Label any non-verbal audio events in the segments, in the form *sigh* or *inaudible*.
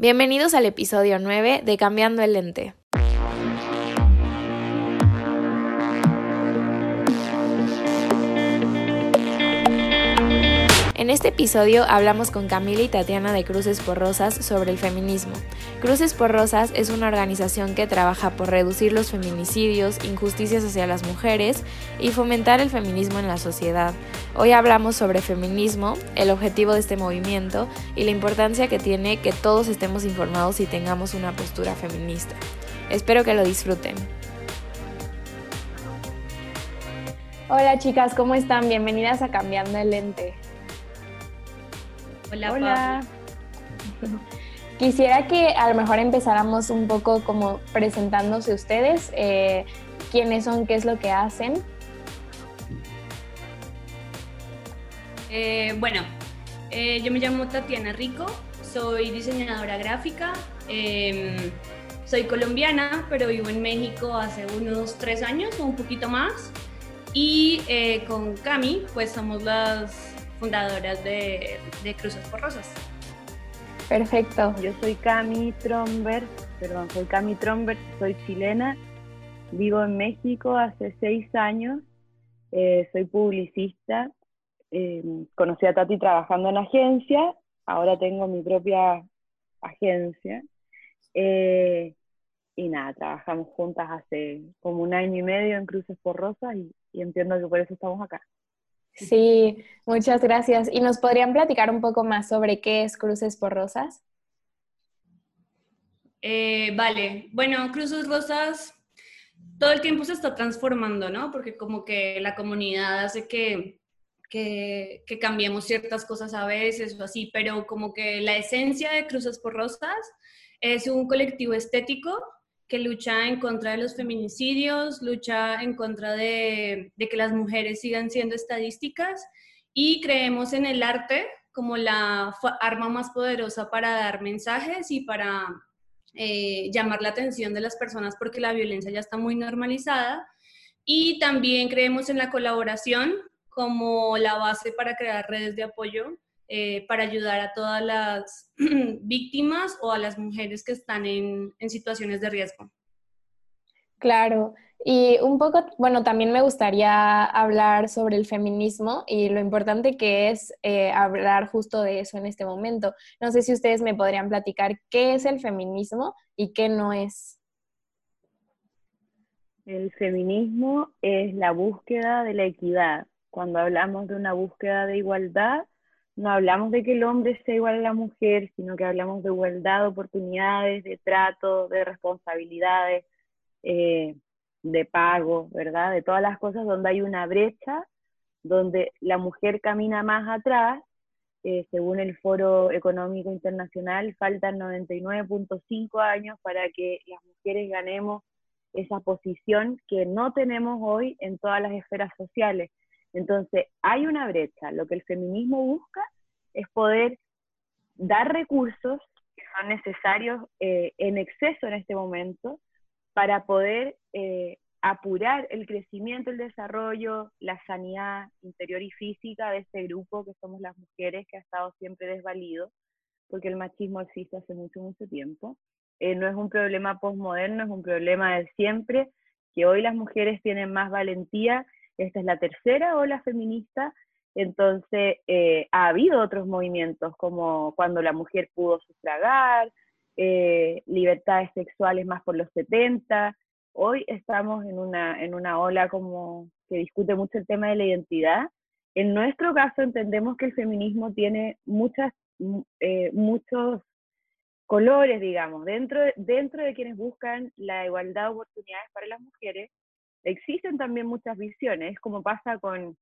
Bienvenidos al episodio 9 de Cambiando el Lente. En este episodio hablamos con Camila y Tatiana de Cruces por Rosas sobre el feminismo. Cruces por Rosas es una organización que trabaja por reducir los feminicidios, injusticias hacia las mujeres y fomentar el feminismo en la sociedad. Hoy hablamos sobre feminismo, el objetivo de este movimiento y la importancia que tiene que todos estemos informados y tengamos una postura feminista. Espero que lo disfruten. Hola chicas, ¿cómo están? Bienvenidas a Cambiando el Lente. Hola, Hola. *laughs* Quisiera que a lo mejor empezáramos un poco como presentándose ustedes, eh, quiénes son, qué es lo que hacen. Eh, bueno, eh, yo me llamo Tatiana Rico, soy diseñadora gráfica, em, soy colombiana, pero vivo en México hace unos tres años o un poquito más. Y con Cami, pues somos las fundadoras de, de Cruces por Rosas. Perfecto. Yo soy Cami Tromberg, perdón, soy Cami Tromberg, soy chilena, vivo en México hace seis años, eh, soy publicista, eh, conocí a Tati trabajando en agencia, ahora tengo mi propia agencia. Eh, y nada, trabajamos juntas hace como un año y medio en Cruces por Rosas y entiendo que por eso estamos acá. Sí, muchas gracias. ¿Y nos podrían platicar un poco más sobre qué es Cruces por Rosas? Eh, vale, bueno, Cruces Rosas todo el tiempo se está transformando, ¿no? Porque como que la comunidad hace que, que, que, cambiemos ciertas cosas a veces o así, pero como que la esencia de Cruces por Rosas es un colectivo estético que lucha en contra de los feminicidios, lucha en contra de, que las mujeres sigan siendo estadísticas y creemos en el arte como la arma más poderosa para dar mensajes y para eh, llamar la atención de las personas porque la violencia ya está muy normalizada. Y también creemos en la colaboración como la base para crear redes de apoyo eh, para ayudar a todas las *clears throat* víctimas o a las mujeres que están en, situaciones de riesgo. Claro, y un poco, bueno, también me gustaría hablar sobre el feminismo y lo importante que es eh, hablar justo de eso en este momento. No sé si ustedes me podrían platicar qué es el feminismo y qué no es. El feminismo es la búsqueda de la equidad. Cuando hablamos de una búsqueda de igualdad, no hablamos de que el hombre sea igual a la mujer, sino que hablamos de igualdad de oportunidades, de trato, de responsabilidades, eh, de pago, ¿verdad? De todas las cosas donde hay una brecha, donde la mujer camina más atrás, eh, según el Foro Económico Internacional, faltan 99.5 años para que las mujeres ganemos esa posición que no tenemos hoy en todas las esferas sociales. Entonces, hay una brecha. Lo que el feminismo busca es poder dar recursos que son necesarios eh, en exceso en este momento para poder eh, apurar el crecimiento, el desarrollo, la sanidad interior y física de este grupo que somos las mujeres, que ha estado siempre desvalido, porque el machismo existe hace mucho, mucho tiempo. Eh, no es un problema postmoderno, es un problema de siempre, que hoy las mujeres tienen más valentía esta es la tercera ola feminista, entonces eh, ha habido otros movimientos como cuando la mujer pudo sufragar, eh, libertades sexuales más por los 70. Hoy estamos en una, en una ola como que discute mucho el tema de la identidad. En nuestro caso entendemos que el feminismo tiene muchas, eh, muchos colores, digamos, dentro dentro de quienes buscan la igualdad de oportunidades para las mujeres, existen también muchas visiones, como pasa con,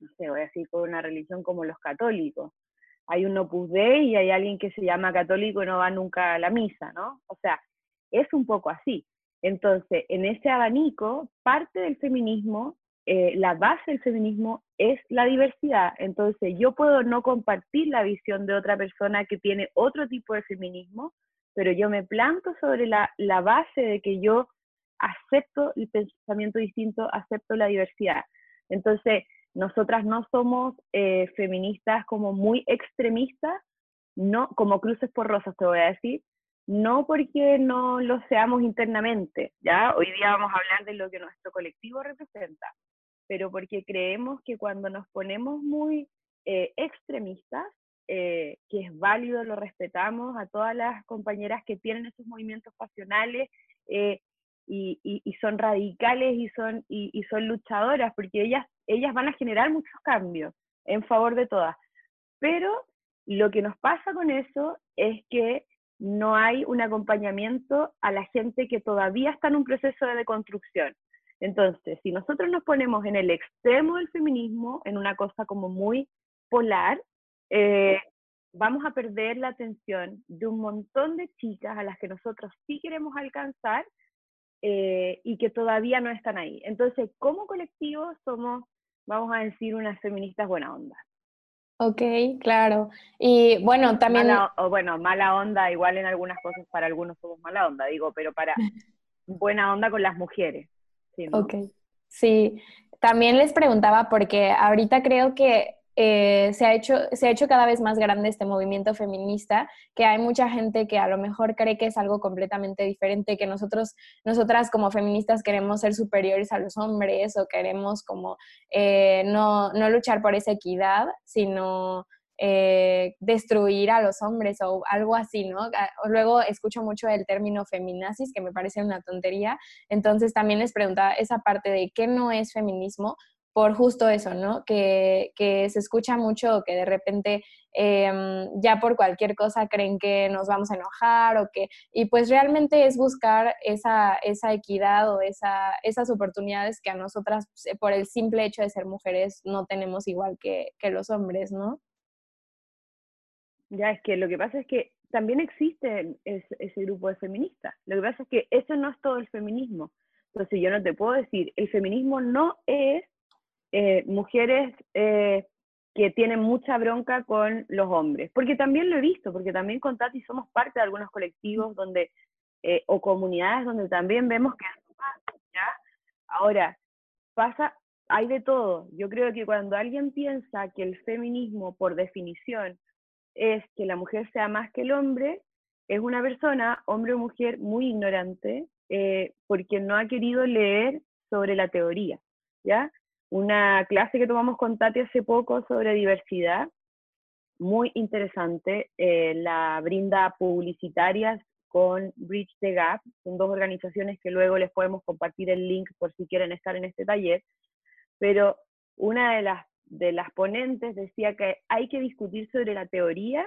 no sé, voy a decir, con una religión como los católicos. Hay un opus dei y hay alguien que se llama católico y no va nunca a la misa, ¿no? O sea, es un poco así. Entonces, en ese abanico, parte del feminismo, eh, la base del feminismo es la diversidad. Entonces, yo puedo no compartir la visión de otra persona que tiene otro tipo de feminismo, pero yo me planto sobre la, la base de que yo acepto el pensamiento distinto, acepto la diversidad. Entonces, nosotras no somos eh, feministas como muy extremistas, no, como cruces por rosas te voy a decir, no porque no lo seamos internamente, ¿ya? Hoy día vamos a hablar de lo que nuestro colectivo representa, pero porque creemos que cuando nos ponemos muy eh, extremistas, eh, que es válido, lo respetamos a todas las compañeras que tienen esos movimientos pasionales eh, y, y, son radicales y son, y, y, son luchadoras, porque ellas, ellas van a generar muchos cambios en favor de todas. Pero lo que nos pasa con eso es que no hay un acompañamiento a la gente que todavía está en un proceso de deconstrucción. Entonces, si nosotros nos ponemos en el extremo del feminismo, en una cosa como muy polar, eh, vamos a perder la atención de un montón de chicas a las que nosotros sí queremos alcanzar eh, y que todavía no están ahí. Entonces, como colectivo somos, vamos a decir, unas feministas buena onda. Ok, claro. Y bueno, también... o bueno, mala onda, igual en algunas cosas para algunos somos mala onda, digo, pero para *laughs* buena onda con las mujeres. ¿sí, Ok, sí. También les preguntaba porque ahorita creo que eh, se, ha hecho, se ha hecho cada vez más grande este movimiento feminista, que hay mucha gente que a lo mejor cree que es algo completamente diferente, que nosotros, nosotras como feministas queremos ser superiores a los hombres o queremos como eh, no, no, luchar por esa equidad, sino eh, destruir a los hombres o algo así, ¿no? Ah, luego escucho mucho el término feminazis, que me parece una tontería, entonces también les preguntaba esa parte de qué no es feminismo, por justo eso, ¿no? Que, se escucha mucho que de repente em, ya por cualquier cosa creen que nos vamos a enojar o que, y pues realmente es buscar esa, esa equidad o esa, esas oportunidades que a nosotras, pues, por el simple hecho de ser mujeres, no tenemos igual que, los hombres, ¿no? Ya, es que lo que pasa es que también existe ese grupo de feministas. Lo que pasa es que eso no es todo el feminismo. Entonces yo no te puedo decir, el feminismo no es eh, mujeres eh, que tienen mucha bronca con los hombres, porque también lo he visto, porque también con Tati somos parte de algunos colectivos donde, eh, o comunidades donde también vemos que ¿ya? Ahora, pasa, hay de todo. Yo creo que cuando alguien piensa que el feminismo, por definición, es que la mujer sea más que el hombre, es una persona, hombre o mujer, muy ignorante, porque no ha querido leer sobre la teoría, ¿ya? Una clase que tomamos con Tati hace poco sobre diversidad, muy interesante, eh, la brinda publicitarias con Bridge the Gap, son dos organizaciones que luego les podemos compartir el link por si quieren estar en este taller, pero una de las, de las ponentes decía que hay que discutir sobre la teoría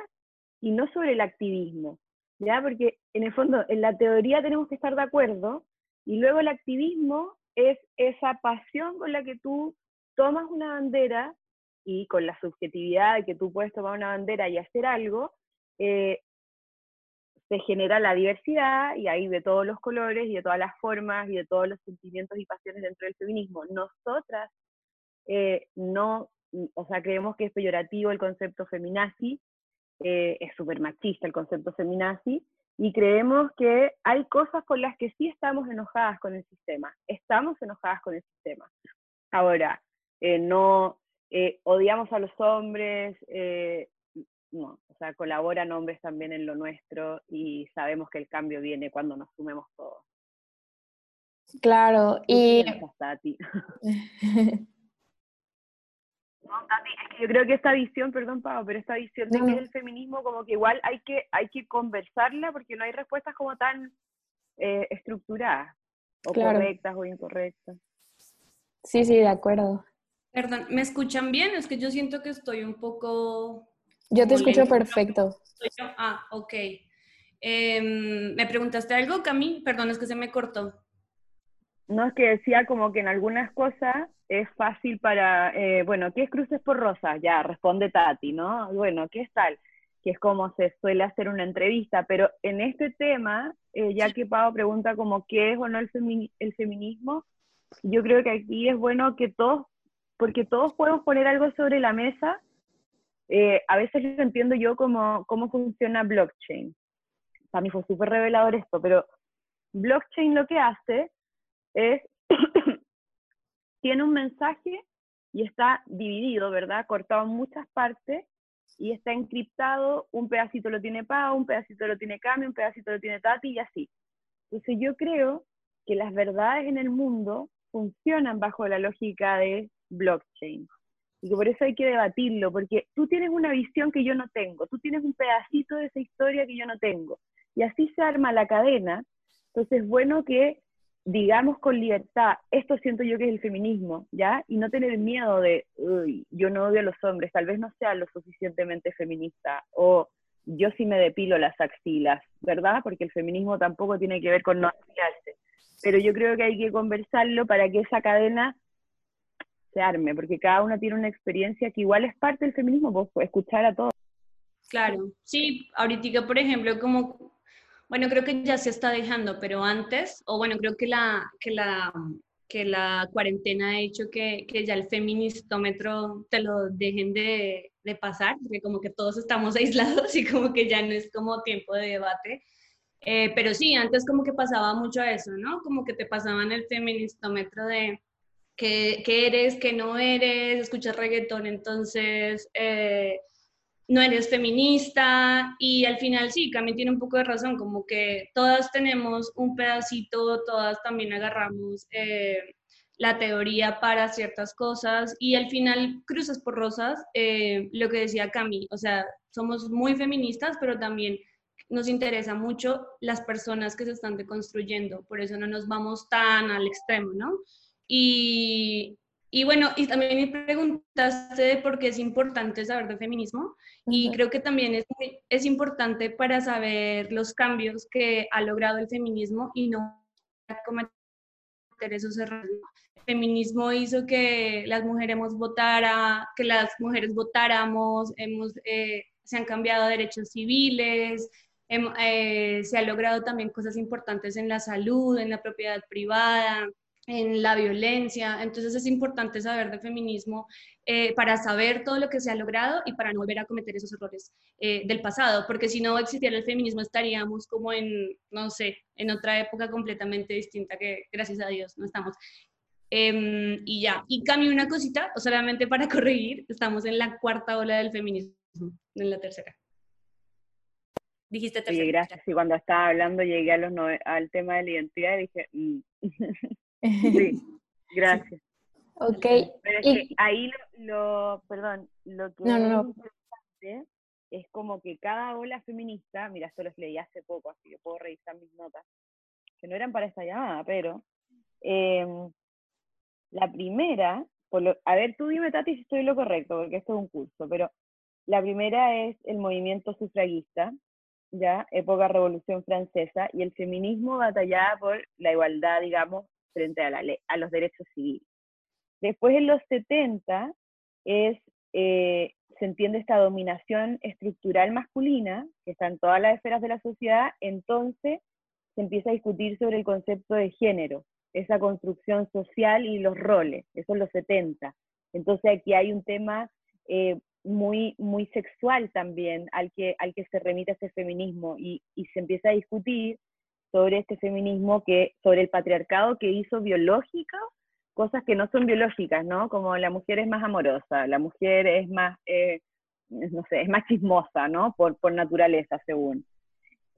y no sobre el activismo, ¿ya? Porque en el fondo, en la teoría tenemos que estar de acuerdo y luego el activismo es esa pasión con la que tú tomas una bandera y con la subjetividad de que tú puedes tomar una bandera y hacer algo, eh, se genera la diversidad y hay de todos los colores y de todas las formas y de todos los sentimientos y pasiones dentro del feminismo. Nosotras eh, no, o sea, creemos que es peyorativo el concepto feminazi, eh, es súper machista el concepto feminazi, y creemos que hay cosas con las que sí estamos enojadas con el sistema, estamos enojadas con el sistema. Ahora, eh, no eh, odiamos a los hombres, eh, no, o sea, colaboran hombres también en lo nuestro y sabemos que el cambio viene cuando nos sumemos todos. Claro, y... Tati? *laughs* No, Tati, es que yo creo que esta visión, perdón Pau, pero esta visión de que el feminismo como que igual hay que, hay que conversarla porque no hay respuestas como tan eh, estructuradas, o correctas o incorrectas. Sí, sí, de acuerdo. Perdón, ¿me escuchan bien? Es que yo siento que estoy un poco... Yo te escucho perfecto. Ah, ok. Em, ¿Me preguntaste algo, Cami? Perdón, es que se me cortó. No, es que decía como que en algunas cosas es fácil para, eh, bueno, ¿qué es cruces por rosas? Ya, responde Tati, ¿no? Bueno, ¿qué es tal? Que es como se suele hacer una entrevista, pero en este tema, eh, ya que Pau pregunta como qué es o no el, el feminismo, yo creo que aquí es bueno que todos, porque todos podemos poner algo sobre la mesa. Eh, a veces lo entiendo yo como cómo funciona blockchain. Para mí fue súper revelador esto, pero blockchain lo que hace es *coughs* tiene un mensaje y está dividido, ¿verdad? Cortado en muchas partes y está encriptado, un pedacito lo tiene Pau, un pedacito lo tiene Cami, un pedacito lo tiene Tati y así. Entonces yo creo que las verdades en el mundo funcionan bajo la lógica de blockchain. Y que por eso hay que debatirlo, porque tú tienes una visión que yo no tengo, tú tienes un pedacito de esa historia que yo no tengo. Y así se arma la cadena. Entonces es bueno que digamos con libertad, esto siento yo que es el feminismo, ¿ya? Y no tener miedo de, uy, yo no odio a los hombres, tal vez no sea lo suficientemente feminista, o yo sí me depilo las axilas, ¿verdad? Porque el feminismo tampoco tiene que ver con no axilarse. Pero yo creo que hay que conversarlo para que esa cadena se arme, porque cada uno tiene una experiencia que igual es parte del feminismo, pues, escuchar a todos. Claro, sí, ahorita, por ejemplo, como bueno, creo que ya se está dejando, pero antes, o bueno, creo que la, que la, que la cuarentena ha hecho que, que ya el feministómetro te lo dejen de, de, pasar, porque como que todos estamos *laughs* aislados y como que ya no es como tiempo de debate. Eh, pero sí, antes como que pasaba mucho eso, ¿no? Como que te pasaban el feministómetro de qué, eres, qué no eres, escuchas reggaetón, entonces... Eh, no eres feminista y al final sí, también tiene un poco de razón, como que todas tenemos un pedacito, todas también agarramos eh, la teoría para ciertas cosas y al final cruces por rosas, eh, lo que decía Cami, o sea, somos muy feministas, pero también nos interesa mucho las personas que se están deconstruyendo, por eso no nos vamos tan al extremo, ¿no? Y, y bueno, y también me preguntaste por qué es importante saber de feminismo. Y creo que también es, es importante para saber los cambios que ha logrado el feminismo y no cometer esos errores. El feminismo hizo que las mujeres votara, que las mujeres votáramos, hemos, eh, se han cambiado derechos civiles, eh, se ha logrado también cosas importantes en la salud, en la propiedad privada, en la violencia. Entonces es importante saber de feminismo eh, para saber todo lo que se ha logrado y para no volver a cometer esos errores eh, del pasado, porque si no existiera el feminismo estaríamos como en, no sé, en otra época completamente distinta que gracias a Dios no estamos. Em, y ya, y cambio una cosita, solamente para *laughs* corregir, estamos en la cuarta ola del feminismo, en la tercera. Dijiste tercera. Sí, gracias. Y cuando estaba hablando llegué a los al tema de la identidad y dije, mm". *laughs* Sí, *laughs* gracias. Ok. Pero es que ahí lo, perdón, lo que es es como que cada ola feminista, mira, esto los leí hace poco, así que puedo revisar mis notas, que no eran para esta llamada, pero em, la primera, a ver, tú dime, Tati, si estoy lo correcto, porque esto es un curso, pero la primera es el movimiento sufragista, ya, época Revolución Francesa, y el feminismo batallaba por la igualdad, digamos, frente a, los derechos civiles. Después en los 70 es, eh, se entiende esta dominación estructural masculina, que está en todas las esferas de la sociedad, entonces se empieza a discutir sobre el concepto de género, esa construcción social y los roles, eso en los 70. Entonces aquí hay un tema eh, muy, muy sexual también al que, al que se remite este feminismo y se empieza a discutir sobre este feminismo, que, sobre el patriarcado que hizo biológica cosas que no son biológicas, ¿no? Como la mujer es más amorosa, la mujer es más, eh, no sé, es más chismosa, ¿no? Por, por naturaleza, según.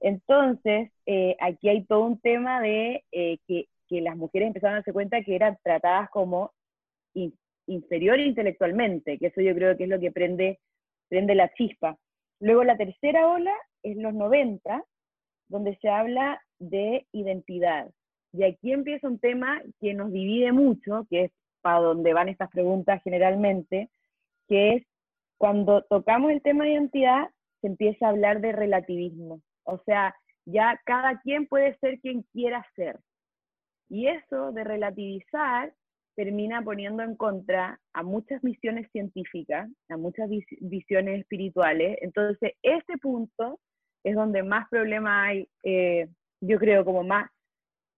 Entonces, eh, aquí hay todo un tema de eh, que, que, las mujeres empezaron a darse cuenta que eran tratadas como inferiores intelectualmente, que eso yo creo que es lo que prende, prende la chispa. Luego la tercera ola es los 90, donde se habla de identidad. Y aquí empieza un tema que nos divide mucho, que es para donde van estas preguntas generalmente, que es cuando tocamos el tema de identidad, se empieza a hablar de relativismo. O sea, ya cada quien puede ser quien quiera ser. Y eso de relativizar termina poniendo en contra a muchas misiones científicas, a muchas visiones espirituales. Entonces, este punto es donde más problema hay, eh, yo creo, como más,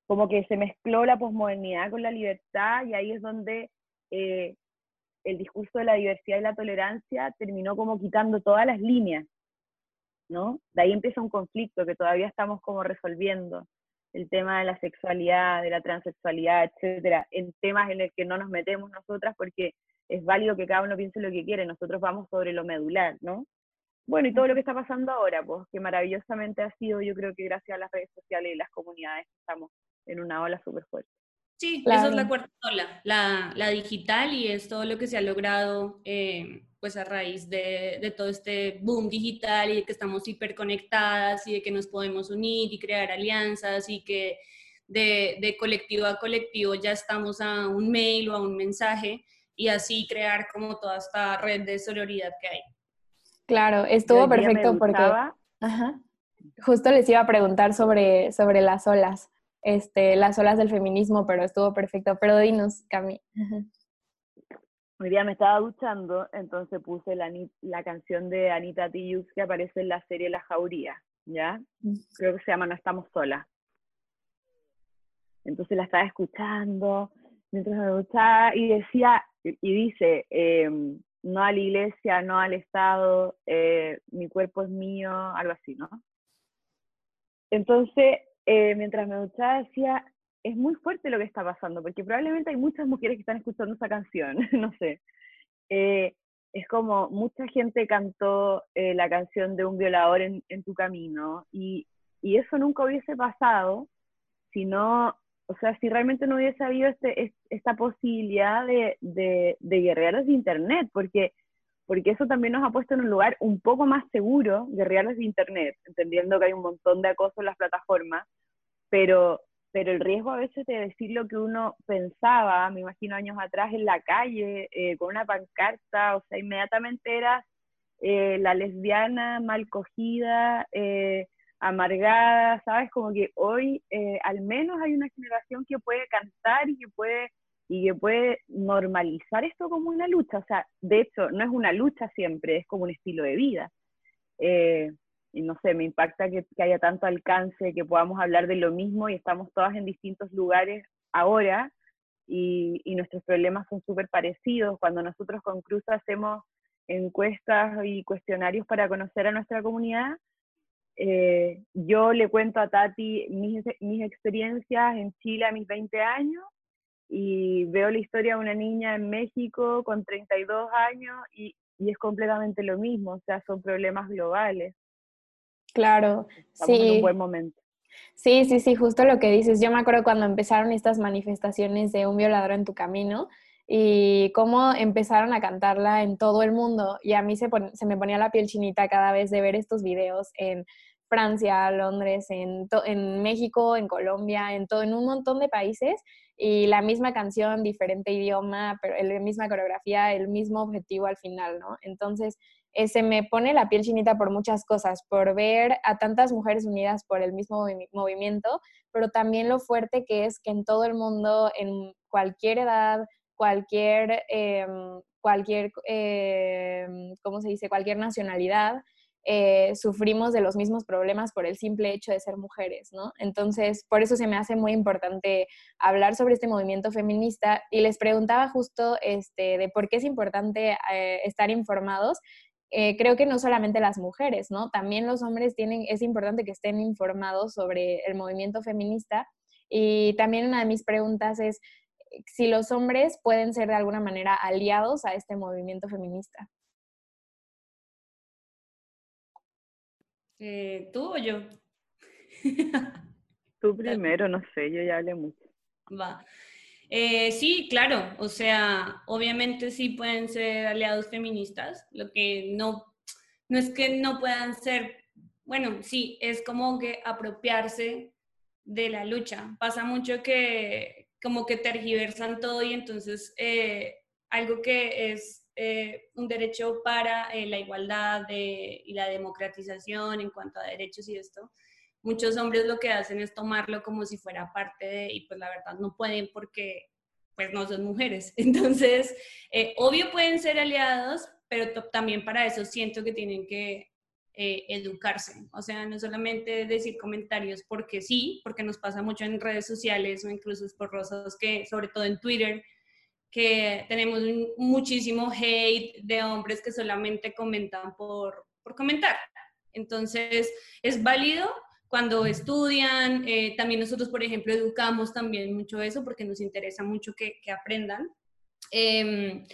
como que se mezcló la posmodernidad con la libertad y ahí es donde eh, el discurso de la diversidad y la tolerancia terminó como quitando todas las líneas, ¿no? De ahí empieza un conflicto que todavía estamos como resolviendo, el tema de la sexualidad, de la transexualidad, etcétera, en temas en los que no nos metemos nosotras porque es válido que cada uno piense lo que quiere, nosotros vamos sobre lo medular, ¿no? Bueno, y todo lo que está pasando ahora, pues que maravillosamente ha sido, yo creo que gracias a las redes sociales y las comunidades estamos en una ola súper fuerte. Sí, esa es la cuarta ola, la, la, digital y es todo lo que se ha logrado eh, pues a raíz de, de, todo este boom digital y de que estamos hiperconectadas y de que nos podemos unir y crear alianzas y que de, de colectivo a colectivo ya estamos a un mail o a un mensaje y así crear como toda esta red de sororidad que hay. Claro, estuvo perfecto porque justo les iba a preguntar sobre, sobre las olas este, las olas del feminismo, pero estuvo perfecto. Pero dinos, Cami. Hoy día me estaba duchando, entonces puse la, la canción de Anita Tijoux que aparece en la serie La Jauría, ¿ya? Mm. Creo que se llama No estamos solas. Entonces la estaba escuchando mientras me duchaba y decía, y dice, em, no a la iglesia, no al Estado, eh, mi cuerpo es mío, algo así, ¿no? Entonces, eh, mientras me duchaba decía, es muy fuerte lo que está pasando, porque probablemente hay muchas mujeres que están escuchando esa canción, *laughs* no sé. Eh, es como mucha gente cantó eh, la canción de un violador en, en tu camino y, y, eso nunca hubiese pasado si no, o sea, si realmente no hubiese habido este, esta posibilidad de, de, de guerreros de Internet, porque porque eso también nos ha puesto en un lugar un poco más seguro de reales de Internet, entendiendo que hay un montón de acoso en las plataformas, pero, pero el riesgo a veces de decir lo que uno pensaba, me imagino años atrás en la calle, eh, con una pancarta, o sea, inmediatamente eras eh, la lesbiana mal cogida, eh, amargada, ¿sabes? Como que hoy al menos hay una generación que puede cantar y que puede y que puede normalizar esto como una lucha. O sea, de hecho, no es una lucha siempre, es como un estilo de vida. Eh, y no sé, me impacta que, haya tanto alcance, que podamos hablar de lo mismo y estamos todas en distintos lugares ahora y, nuestros problemas son súper parecidos. Cuando nosotros con Cruz hacemos encuestas y cuestionarios para conocer a nuestra comunidad, eh, yo le cuento a Tati mis, mis experiencias en Chile a mis 20 años y veo la historia de una niña en México con 32 años y, y es completamente lo mismo, o sea, son problemas globales. Claro, Estamos sí. En un buen momento. Sí, sí, sí, justo lo que dices. Yo me acuerdo cuando empezaron estas manifestaciones de un violador en tu camino y cómo empezaron a cantarla en todo el mundo. Y a mí se, se me ponía la piel chinita cada vez de ver estos videos en Francia, Londres, en, en México, en Colombia, en, todo, en un montón de países y la misma canción, diferente idioma, pero la misma coreografía, el mismo objetivo al final, ¿no? Entonces, eh, se me pone la piel chinita por muchas cosas, por ver a tantas mujeres unidas por el mismo movimiento, pero también lo fuerte que es que en todo el mundo, en cualquier edad, cualquier, em, cualquier, em, ¿cómo se dice? Cualquier nacionalidad, eh, sufrimos de los mismos problemas por el simple hecho de ser mujeres, ¿no? Entonces, por eso se me hace muy importante hablar sobre este movimiento feminista y les preguntaba justo este, de por qué es importante eh, estar informados. Eh, creo que no solamente las mujeres, ¿no? También los hombres tienen, es importante que estén informados sobre el movimiento feminista. Y también una de mis preguntas es si los hombres pueden ser de alguna manera aliados a este movimiento feminista. Eh, ¿Tú o yo? *laughs* Tú primero, no sé, yo ya hablé mucho. Va. Eh, sí, claro, o sea, obviamente sí pueden ser aliados feministas, lo que no, no es que no puedan ser, bueno, sí, es como que apropiarse de la lucha. Pasa mucho que como que tergiversan todo y entonces eh, algo que es eh, un derecho para eh, la igualdad y la democratización en cuanto a derechos y esto, muchos hombres lo que hacen es tomarlo como si fuera parte de, y pues la verdad no pueden porque pues no son mujeres. *laughs* Entonces, eh, obvio pueden ser aliados, pero también para eso siento que tienen que educarse. O sea, no solamente decir comentarios porque sí, porque nos pasa mucho en redes sociales o incluso por rosas que, sobre todo en Twitter, que tenemos muchísimo hate de hombres que solamente comentan por, por comentar. Entonces, es válido cuando estudian, eh, también nosotros, por ejemplo, educamos también mucho eso porque nos interesa mucho que, que aprendan. Em,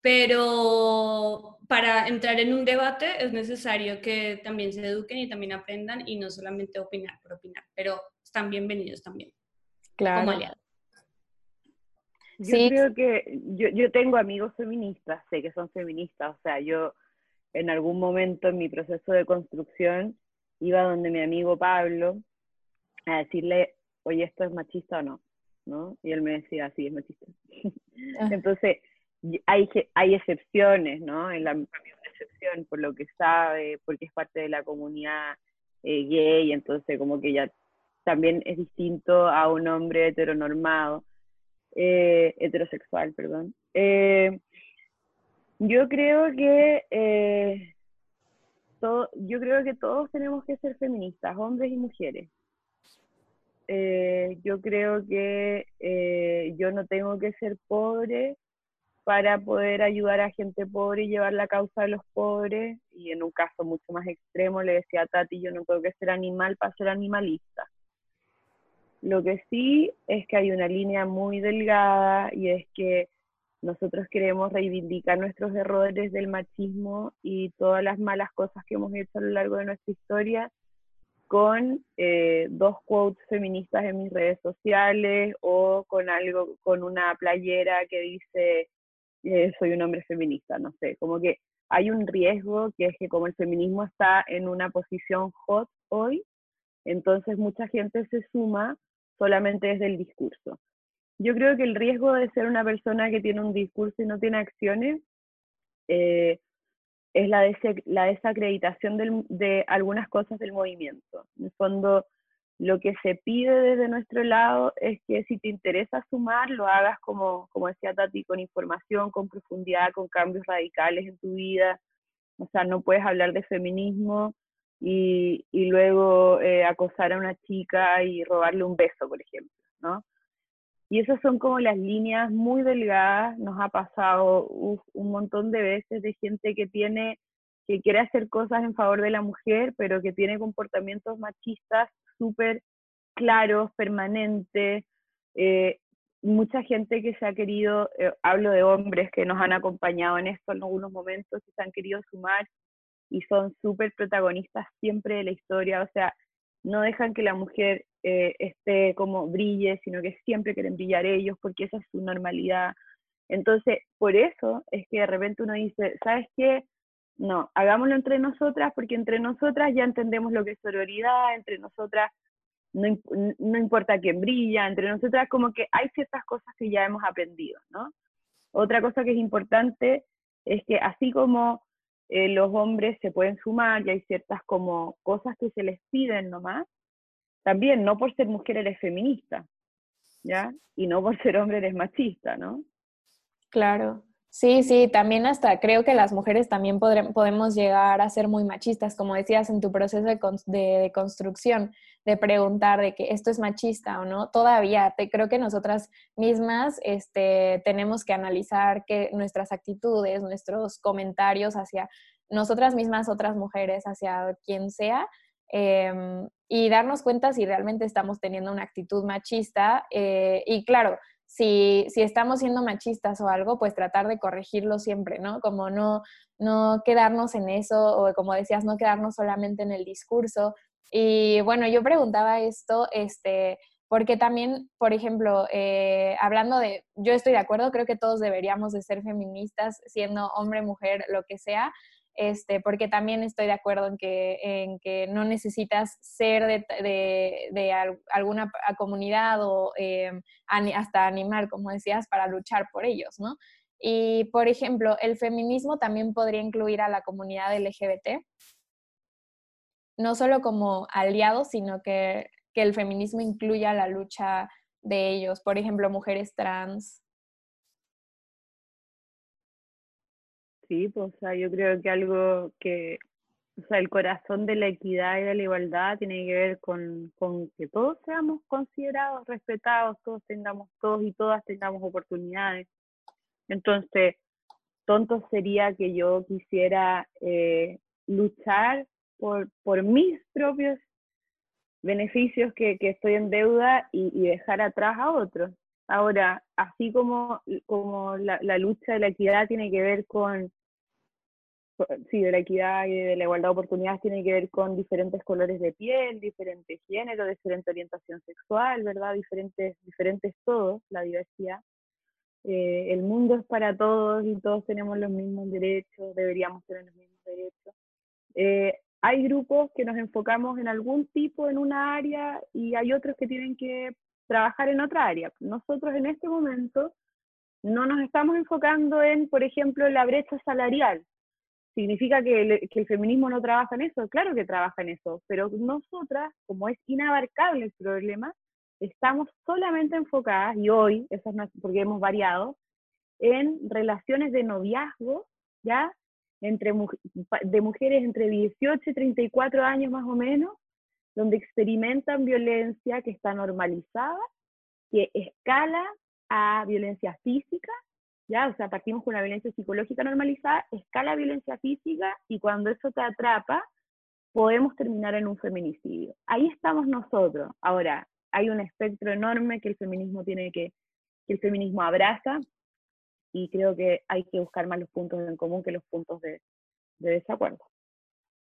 pero para entrar en un debate es necesario que también se eduquen y también aprendan y no solamente opinar por opinar, pero están bienvenidos también claro. como aliados. Yo creo que yo, yo tengo amigos feministas, sé que son feministas, o sea, yo en algún momento en mi proceso de construcción iba donde mi amigo Pablo a decirle, oye, ¿esto es machista o no? ¿No? Y él me decía, sí, es machista. *laughs* Ah. Entonces, hay, hay excepciones, ¿no? En la una excepción por lo que sabe, porque es parte de la comunidad eh, gay, entonces como que ya también es distinto a un hombre heteronormado, eh, heterosexual, perdón. Eh, yo creo que todo, yo creo que todos tenemos que ser feministas, hombres y mujeres. yo creo que yo no tengo que ser pobre para poder ayudar a gente pobre y llevar la causa de los pobres. Y en un caso mucho más extremo le decía a Tati, yo no tengo que ser animal para ser animalista. Lo que sí es que hay una línea muy delgada y es que nosotros queremos reivindicar nuestros errores del machismo y todas las malas cosas que hemos hecho a lo largo de nuestra historia con eh, dos quotes feministas en mis redes sociales o con algo, con una playera que dice eh, soy un hombre feminista, no sé, como que hay un riesgo que es que como el feminismo está en una posición hot hoy, entonces mucha gente se suma solamente desde el discurso. Yo creo que el riesgo de ser una persona que tiene un discurso y no tiene acciones eh, es la, desacreditación de algunas cosas del movimiento. En el fondo, lo que se pide desde nuestro lado es que si te interesa sumar, lo hagas como, como decía Tati, con información, con profundidad, con cambios radicales en tu vida. O sea, no puedes hablar de feminismo y, y luego eh, acosar a una chica y robarle un beso, por ejemplo, ¿no? Y esas son como las líneas muy delgadas, nos ha pasado un montón de veces de gente que tiene que quiere hacer cosas en favor de la mujer, pero que tiene comportamientos machistas súper claros, permanentes. Eh, mucha gente que se ha querido, eh, hablo de hombres que nos han acompañado en esto en algunos momentos y se han querido sumar y son súper protagonistas siempre de la historia, o sea, no dejan que la mujer eh, esté como brille, sino que siempre quieren brillar ellos porque esa es su normalidad. Entonces, por eso es que de repente uno dice, ¿sabes qué? No, hagámoslo entre nosotras porque entre nosotras ya entendemos lo que es sororidad, entre nosotras no, no, importa quién brilla, entre nosotras como que hay ciertas cosas que ya hemos aprendido, ¿no? Otra cosa que es importante es que así como eh, los hombres se pueden sumar y hay ciertas como cosas que se les piden nomás, también no por ser mujer eres feminista, ¿ya? Y no por ser hombre eres machista, ¿no? Claro. Sí, sí, también hasta creo que las mujeres también podemos llegar a ser muy machistas, como decías en tu proceso de, construcción, de preguntar de que esto es machista o no. Todavía te, creo que nosotras mismas este, tenemos que analizar que nuestras actitudes, nuestros comentarios hacia nosotras mismas, otras mujeres, hacia quien sea, em, y darnos cuenta si realmente estamos teniendo una actitud machista. Eh, y claro, si, si estamos siendo machistas o algo, pues tratar de corregirlo siempre, ¿no? Como no, no quedarnos en eso, o como decías, no quedarnos solamente en el discurso. Y bueno, yo preguntaba esto, este, porque también, por ejemplo, eh, hablando de, yo estoy de acuerdo, creo que todos deberíamos de ser feministas, siendo hombre, mujer, lo que sea, este, porque también estoy de acuerdo en que, no necesitas ser de, alguna comunidad o em, hasta animal, como decías, para luchar por ellos, ¿no? Y, por ejemplo, el feminismo también podría incluir a la comunidad LGBT, no solo como aliados, sino que, que el feminismo incluya la lucha de ellos, por ejemplo, mujeres trans, sí, pues, o sea, yo creo que algo que, o sea, el corazón de la equidad y de la igualdad tiene que ver con, con que todos seamos considerados, respetados, todos tengamos, todos y todas tengamos oportunidades. Entonces, tonto sería que yo quisiera eh, luchar por, por mis propios beneficios que, estoy en deuda y, y, dejar atrás a otros. Ahora, así como, como la, la lucha de la equidad tiene que ver con, sí, de la equidad y de la igualdad de oportunidades tiene que ver con diferentes colores de piel, diferentes géneros, diferente orientación sexual, ¿verdad? Diferentes, diferentes todos, la diversidad. Eh, el mundo es para todos y todos tenemos los mismos derechos, deberíamos tener los mismos derechos. Eh, hay grupos que nos enfocamos en algún tipo, en una área, y hay otros que tienen que trabajar en otra área. Nosotros en este momento no nos estamos enfocando en, por ejemplo, la brecha salarial. ¿Significa que el, feminismo no trabaja en eso? Claro que trabaja en eso, pero nosotras, como es inabarcable el problema, estamos solamente enfocadas, y hoy, eso es porque hemos variado, en relaciones de noviazgo, ¿ya? Entre, de mujeres entre 18 y 34 años más o menos, donde experimentan violencia que está normalizada, que escala a violencia física, ¿ya? O sea, partimos con una violencia psicológica normalizada, escala violencia física y cuando eso te atrapa, podemos terminar en un feminicidio. Ahí estamos nosotros. Ahora, hay un espectro enorme que el feminismo tiene que, que el feminismo abraza y creo que hay que buscar más los puntos en común que los puntos de desacuerdo.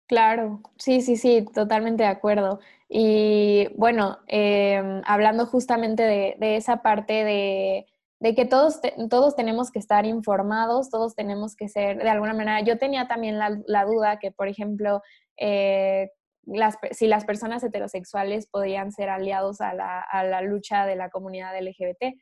Claro, sí, sí, sí, totalmente de acuerdo. Y bueno, em, hablando justamente de, esa parte de, que todos, todos tenemos que estar informados, todos tenemos que ser, de alguna manera, yo tenía también la, duda que, por ejemplo, eh, las, si las personas heterosexuales podían ser aliados a la, a la lucha de la comunidad LGBT.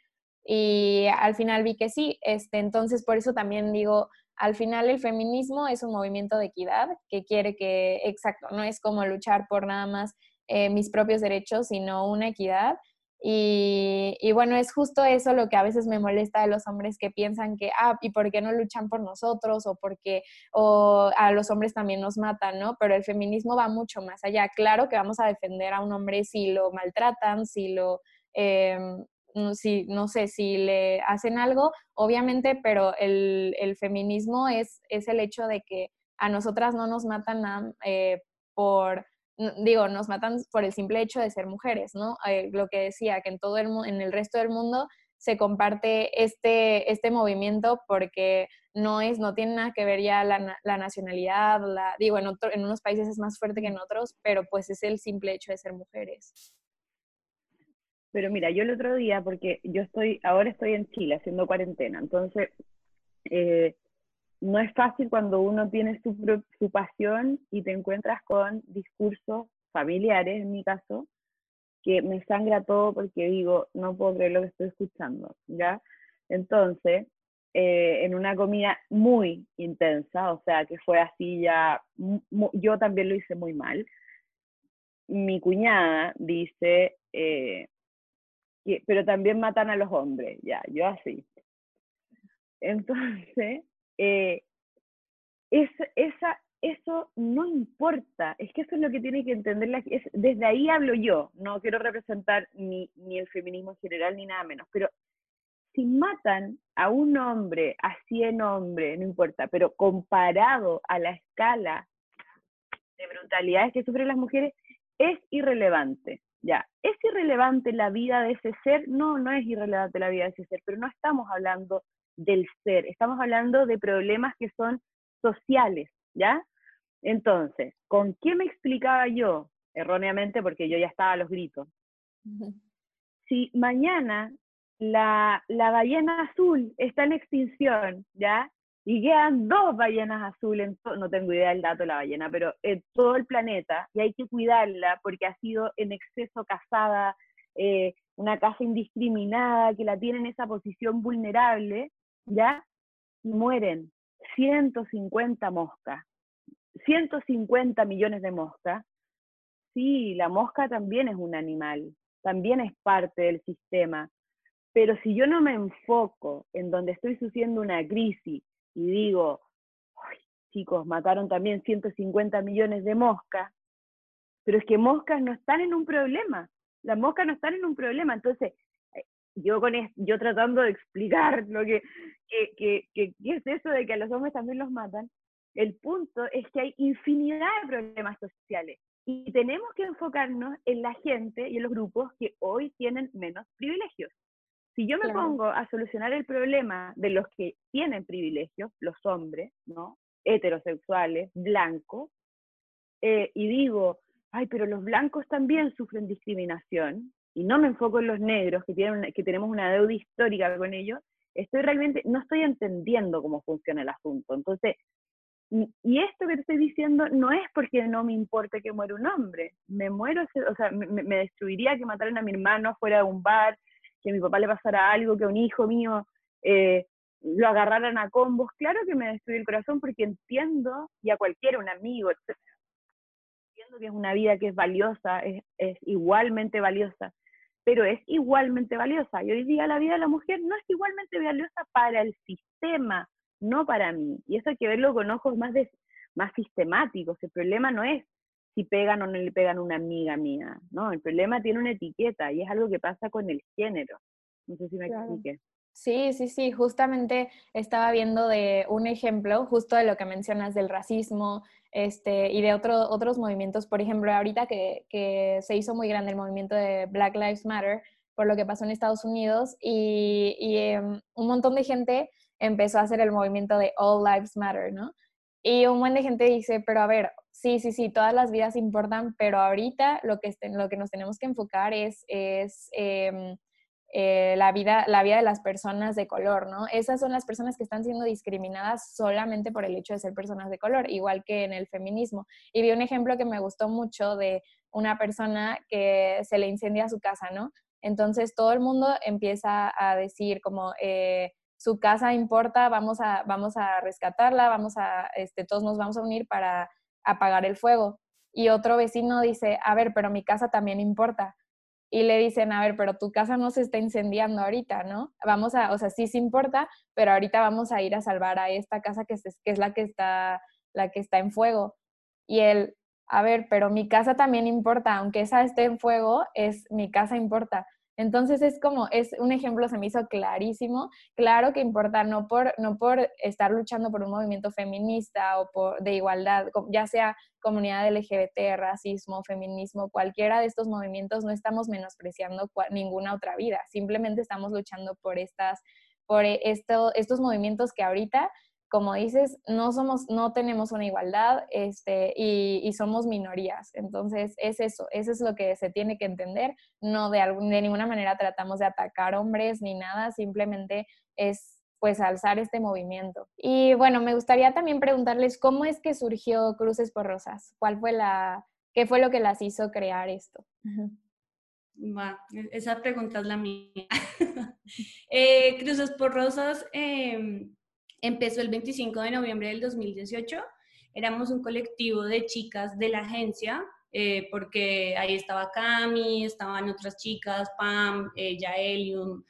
Y al final vi que sí, este, entonces por eso también digo, al final el feminismo es un movimiento de equidad que quiere que, exacto, no es como luchar por nada más eh, mis propios derechos, sino una equidad. Y, bueno, es justo eso lo que a veces me molesta de los hombres que piensan que, ah, ¿y por qué no luchan por nosotros? O porque o a los hombres también nos matan, ¿no? Pero el feminismo va mucho más allá. Claro que vamos a defender a un hombre si lo maltratan, si lo, em, si, no sé, si le hacen algo, obviamente, pero el, feminismo es, es, el hecho de que a nosotras no nos matan eh, por, digo, nos matan por el simple hecho de ser mujeres, ¿no? Eh, lo que decía, que en todo el, en el resto del mundo se comparte este, este movimiento porque no es, no tiene nada que ver ya la, la nacionalidad, la, digo, en, en unos países es más fuerte que en otros, pero pues es el simple hecho de ser mujeres. Pero mira, yo el otro día, porque yo estoy, ahora estoy en Chile haciendo cuarentena, entonces eh, no es fácil cuando uno tiene su, su pasión y te encuentras con discursos familiares, en mi caso, que me sangra todo porque digo, no puedo creer lo que estoy escuchando, ¿ya? Entonces, eh, en una comida muy intensa, o sea, que fue así ya, yo también lo hice muy mal, mi cuñada dice, eh, pero también matan a los hombres, ya, yo así. Entonces, eh, esa, eso no importa, es que eso es lo que tiene que entender, la, es, desde ahí hablo yo, no quiero representar ni, ni el feminismo en general ni nada menos, pero si matan a un hombre, a 100 hombres, no importa, pero comparado a la escala de brutalidades que sufren las mujeres, es irrelevante. Ya, ¿es irrelevante la vida de ese ser? No, no es irrelevante la vida de ese ser, pero no estamos hablando del ser, estamos hablando de problemas que son sociales, ¿ya? Entonces, ¿con qué me explicaba yo? Erróneamente, porque yo ya estaba a los gritos. Si mañana la, la ballena azul está en extinción, ¿ya? y quedan dos ballenas azules, no tengo idea del dato de la ballena, pero en todo el planeta, y hay que cuidarla porque ha sido en exceso cazada, eh, una caza indiscriminada, que la tiene en esa posición vulnerable, ¿ya? Y mueren 150 moscas, 150 millones de moscas. Sí, la mosca también es un animal, también es parte del sistema, pero si yo no me enfoco en donde estoy sufriendo una crisis, y digo, chicos, mataron también 150 millones de moscas, pero es que moscas no están en un problema, las moscas no están en un problema, entonces yo con yo tratando de explicar lo que, que, que, es eso de que a los hombres también los matan, el punto es que hay infinidad de problemas sociales y tenemos que enfocarnos en la gente y en los grupos que hoy tienen menos privilegios. Si yo me pongo a solucionar el problema de los que tienen privilegios, los hombres, ¿no? Heterosexuales, blancos, eh, y digo, ay, pero los blancos también sufren discriminación, y no me enfoco en los negros, que, tienen, que tenemos una deuda histórica con ellos, estoy realmente, no estoy entendiendo cómo funciona el asunto. Entonces, y esto que te estoy diciendo no es porque no me importe que muera un hombre, me muero, o sea, me, destruiría que mataran a mi hermano fuera de un bar, que a mi papá le pasara algo, que a un hijo mío eh, lo agarraran a combos, claro que me destruye el corazón porque entiendo, y a cualquiera, un amigo, etc. Entiendo que es una vida que es valiosa, es, es igualmente valiosa, pero es igualmente valiosa. Y hoy día la vida de la mujer no es igualmente valiosa para el sistema, no para mí. Y eso hay que verlo con ojos más, de, más sistemáticos. El problema no es si pegan o no le pegan a una amiga mía, ¿no? El problema tiene una etiqueta y es algo que pasa con el género. No sé si me explique. Sí, sí, sí, justamente estaba viendo de un ejemplo justo de lo que mencionas del racismo este, y de otro, otros movimientos. Por ejemplo, ahorita que, que, se hizo muy grande el movimiento de Black Lives Matter por lo que pasó en Estados Unidos y, y em, un montón de gente empezó a hacer el movimiento de All Lives Matter, ¿no? Y un buen de gente dice, pero a ver, sí, sí, sí, todas las vidas importan, pero ahorita lo que, lo que nos tenemos que enfocar es, es em, eh, la, vida, la vida de las personas de color, ¿no? Esas son las personas que están siendo discriminadas solamente por el hecho de ser personas de color, igual que en el feminismo. Y vi un ejemplo que me gustó mucho de una persona que se le incendia su casa, ¿no? Entonces todo el mundo empieza a decir como, eh, su casa importa, vamos a, vamos a rescatarla, vamos a, este, todos nos vamos a unir para apagar el fuego. Y otro vecino dice, a ver, pero mi casa también importa. Y le dicen, a ver, pero tu casa no se está incendiando ahorita, ¿no? Vamos a, o sea, sí se importa, pero ahorita vamos a ir a salvar a esta casa que es, que es la que está, la que está en fuego. Y él, a ver, pero mi casa también importa, aunque esa esté en fuego, es mi casa importa. Entonces es como, es un ejemplo, se me hizo clarísimo. Claro que importa no por, no por estar luchando por un movimiento feminista o por, de igualdad, ya sea comunidad LGBT, racismo, feminismo, cualquiera de estos movimientos, no estamos menospreciando ninguna otra vida, simplemente estamos luchando por estas, por esto, estos movimientos que ahorita como dices, no somos, no tenemos una igualdad este, y, somos minorías. Entonces, es eso, eso es lo que se tiene que entender. No de, de ninguna manera tratamos de atacar hombres ni nada, simplemente es pues alzar este movimiento. Y bueno, me gustaría también preguntarles cómo es que surgió Cruces por Rosas. ¿Cuál fue la, qué fue lo que las hizo crear esto? E, esa pregunta es la mía. *laughs* Eh, Cruces por Rosas em, empezó el 25 de noviembre del 2018. Éramos un colectivo de chicas de la agencia, eh, porque ahí estaba Cami, estaban otras chicas, Pam, eh, Yaelium,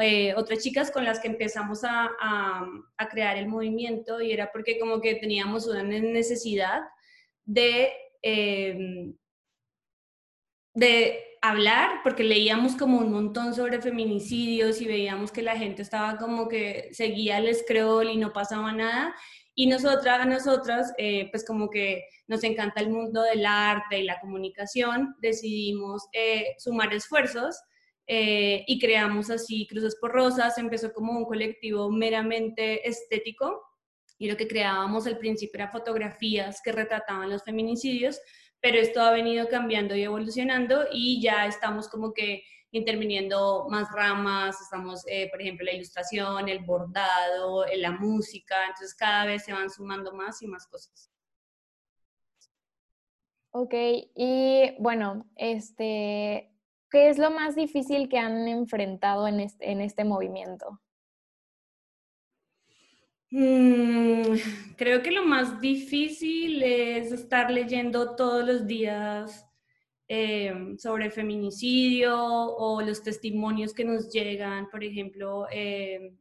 eh, otras chicas con las que empezamos a, a, crear el movimiento y era porque como que teníamos una necesidad de, em, de hablar, porque leíamos como un montón sobre feminicidios y veíamos que la gente estaba como que seguía el scroll y no pasaba nada. Y nosotras, nosotras, eh, pues como que nos encanta el mundo del arte y la comunicación, decidimos eh, sumar esfuerzos eh, y creamos así Cruces por Rosas. Empezó como un colectivo meramente estético y lo que creábamos al principio era fotografías que retrataban los feminicidios, pero esto ha venido cambiando y evolucionando y ya estamos como que interviniendo más ramas, estamos, eh, por ejemplo, la ilustración, el bordado, la música, entonces cada vez se van sumando más y más cosas. Ok, y bueno, este, ¿qué es lo más difícil que han enfrentado en este, en este movimiento? Mm, creo que lo más difícil es estar leyendo todos los días eh, sobre feminicidio o los testimonios que nos llegan, por ejemplo, eh,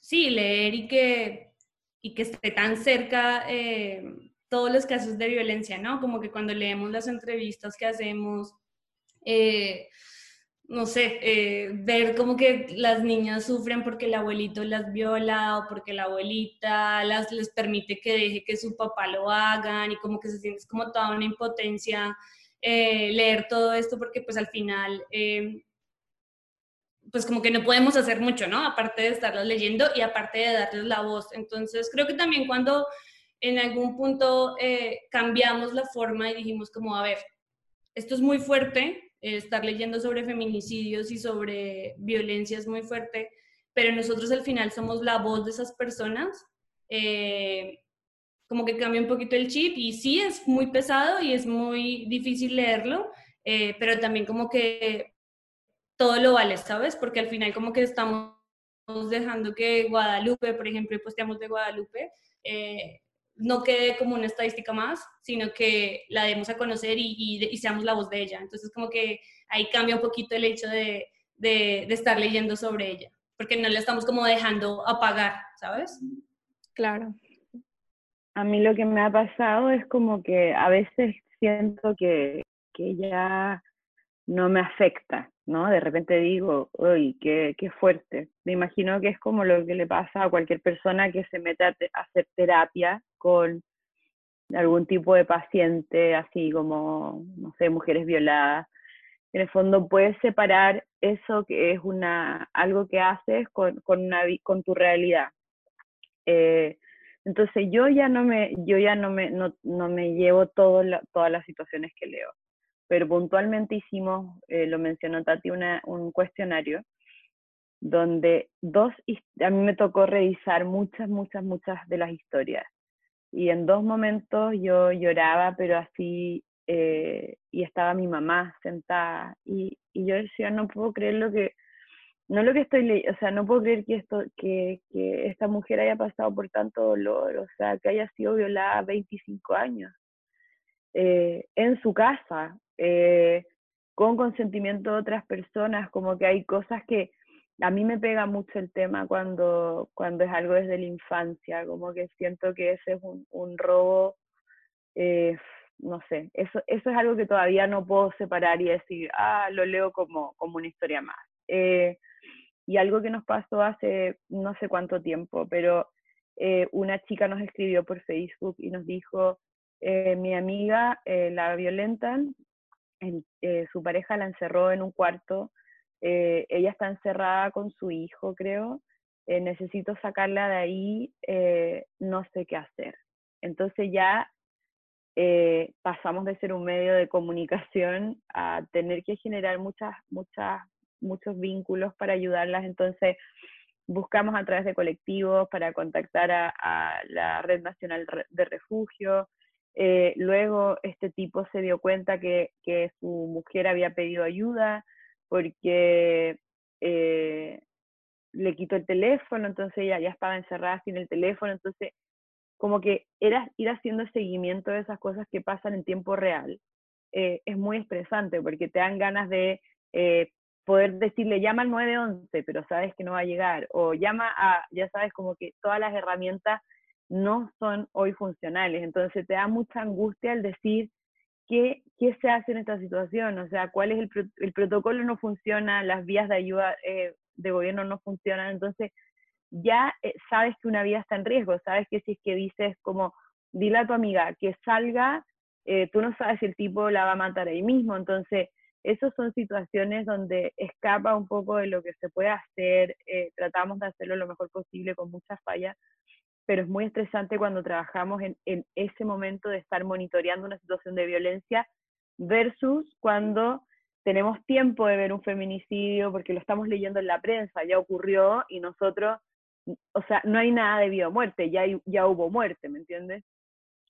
sí, leer y que, y que esté tan cerca eh, todos los casos de violencia, ¿no? Como que cuando leemos las entrevistas que hacemos, no sé, eh, ver como que las niñas sufren porque el abuelito las viola o porque la abuelita las, les permite que deje que su papá lo hagan y como que se siente como toda una impotencia eh, leer todo esto porque pues al final eh, pues como que no podemos hacer mucho, ¿no? Aparte de estarlas leyendo y aparte de darles la voz. Entonces, creo que también cuando en algún punto eh, cambiamos la forma y dijimos como, a ver, esto es muy fuerte, estar leyendo sobre feminicidios y sobre violencia es muy fuerte, pero nosotros al final somos la voz de esas personas. Eh, como que cambia un poquito el chip y sí es muy pesado y es muy difícil leerlo, pero también como que todo lo vale, ¿sabes? Porque al final como que estamos dejando que Guadalupe, por ejemplo, posteamos de Guadalupe, eh, no quede como una estadística más, sino que la demos a conocer y, seamos la voz de ella. Entonces como que ahí cambia un poquito el hecho de, de, de estar leyendo sobre ella, porque no la estamos como dejando apagar, ¿sabes? Claro. A mí lo que me ha pasado es como que a veces siento que, que ya no me afecta, ¿no? De repente digo, uy, qué, qué, fuerte. Me imagino que es como lo que le pasa a cualquier persona que se mete a, hacer terapia con algún tipo de paciente, así como, no sé, mujeres violadas. En el fondo puedes separar eso que es una, algo que haces con, con, una, con tu realidad. Eh, entonces yo ya no me, yo ya no me, no, no me llevo todo todas las situaciones que leo pero puntualmente hicimos, eh, lo mencionó Tati, una, un cuestionario donde dos, a mí me tocó revisar muchas, muchas, muchas de las historias. Y en dos momentos yo lloraba, pero así, eh, y estaba mi mamá sentada, y, y, yo decía, no puedo creer lo que, no lo que estoy leyendo, o sea, no puedo creer que, esto, que, que esta mujer haya pasado por tanto dolor, o sea, que haya sido violada 25 años. Eh, en su casa, eh, con consentimiento de otras personas, como que hay cosas que a mí me pega mucho el tema cuando, cuando es algo desde la infancia, como que siento que ese es un, un robo, eh, no sé, eso, eso es algo que todavía no puedo separar y decir, ah, lo leo como, como una historia más. Eh, y algo que nos pasó hace no sé cuánto tiempo, pero una chica nos escribió por Facebook y nos dijo, mi amiga la violentan eh, su pareja la encerró en un cuarto, eh, ella está encerrada con su hijo, creo, eh, necesito sacarla de ahí, no sé qué hacer. Entonces ya pasamos de ser un medio de comunicación a tener que generar muchas, muchas, muchos vínculos para ayudarlas. Entonces buscamos a través de colectivos para contactar a, la Red Nacional de Refugio, eh, luego este tipo se dio cuenta que, su mujer había pedido ayuda porque eh, le quitó el teléfono, entonces ella ya estaba encerrada sin el teléfono, entonces como que era ir haciendo seguimiento de esas cosas que pasan en tiempo real. Eh, es muy estresante porque te dan ganas de poder decirle llama al 911, pero sabes que no va a llegar, o llama a, ya sabes, como que todas las herramientas no son hoy funcionales. Entonces te da mucha angustia el decir qué, se hace en esta situación, o sea, cuál es el, protocolo no funciona, las vías de ayuda eh, de gobierno no funcionan, entonces ya eh, sabes que una vida está en riesgo, sabes que si es que dices como, dile a tu amiga que salga, eh, tú no sabes si el tipo la va a matar ahí mismo, entonces esas son situaciones donde escapa un poco de lo que se puede hacer, tratamos de hacerlo lo mejor posible con muchas fallas, pero es muy estresante cuando trabajamos en, ese momento de estar monitoreando una situación de violencia versus cuando tenemos tiempo de ver un feminicidio porque lo estamos leyendo en la prensa, ya ocurrió y nosotros, o sea, no hay nada de vida o muerte, ya, ya hubo muerte, ¿me entiendes?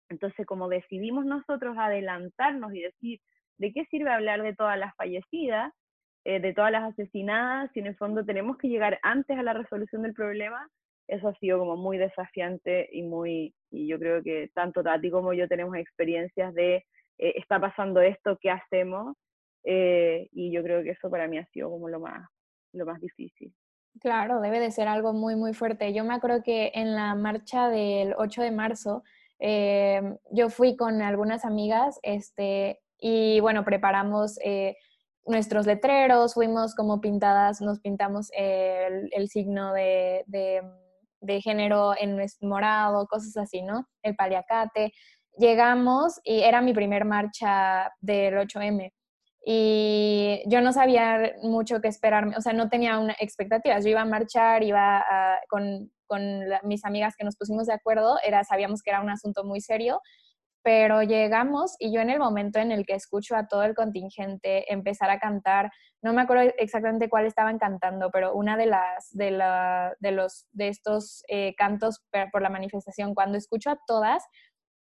Entonces, como decidimos nosotros adelantarnos y decir, ¿de qué sirve hablar de todas las fallecidas, eh, de todas las asesinadas, si en el fondo tenemos que llegar antes a la resolución del problema? Eso ha sido como muy desafiante y muy, y yo creo que tanto Tati como yo tenemos experiencias de, eh, está pasando esto, ¿qué hacemos? Eh, y yo creo que eso para mí ha sido como lo más, lo más difícil. Claro, debe de ser algo muy, muy fuerte. Yo me acuerdo que en la marcha del 8 de marzo, eh, yo fui con algunas amigas, este, y bueno, preparamos nuestros letreros, fuimos como pintadas, nos pintamos el, el signo de, de de género en morado, cosas así, ¿no? El paliacate. Llegamos y era mi primer marcha del 8M. y yo no sabía mucho qué esperarme, o sea, no tenía una expectativas. Yo iba a marchar, iba con, con mis amigas que nos pusimos de acuerdo, era, sabíamos que era un asunto muy serio, pero llegamos y yo en el momento en el que escucho a todo el contingente empezar a cantar, no me acuerdo exactamente cuál estaban cantando, pero una de las de, la, de los de estos eh, cantos por la manifestación, cuando escucho a todas,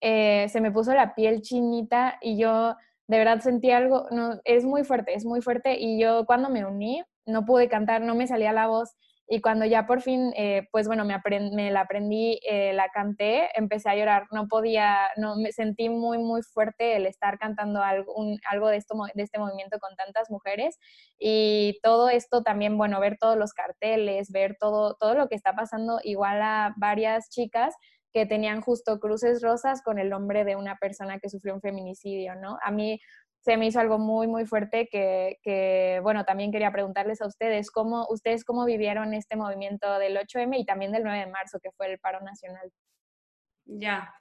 eh, se me puso la piel chinita y yo de verdad sentí algo, no, es muy fuerte, es muy fuerte y yo cuando me uní no pude cantar, no me salía la voz y cuando ya por fin, eh, pues bueno, me, me la aprendí, eh, la canté, empecé a llorar, no podía, no me sentí muy, muy fuerte el estar cantando algo, algo de, esto, de este movimiento con tantas mujeres y todo esto también, bueno, ver todos los carteles, ver todo, todo lo que está pasando, igual a varias chicas que tenían justo cruces rosas con el nombre de una persona que sufrió un feminicidio, ¿no? A mí se me hizo algo muy, muy fuerte que, bueno, también quería preguntarles a ustedes, ¿cómo, ustedes cómo vivieron este movimiento del 8M y también del 9 de marzo, que fue el paro nacional? Ya.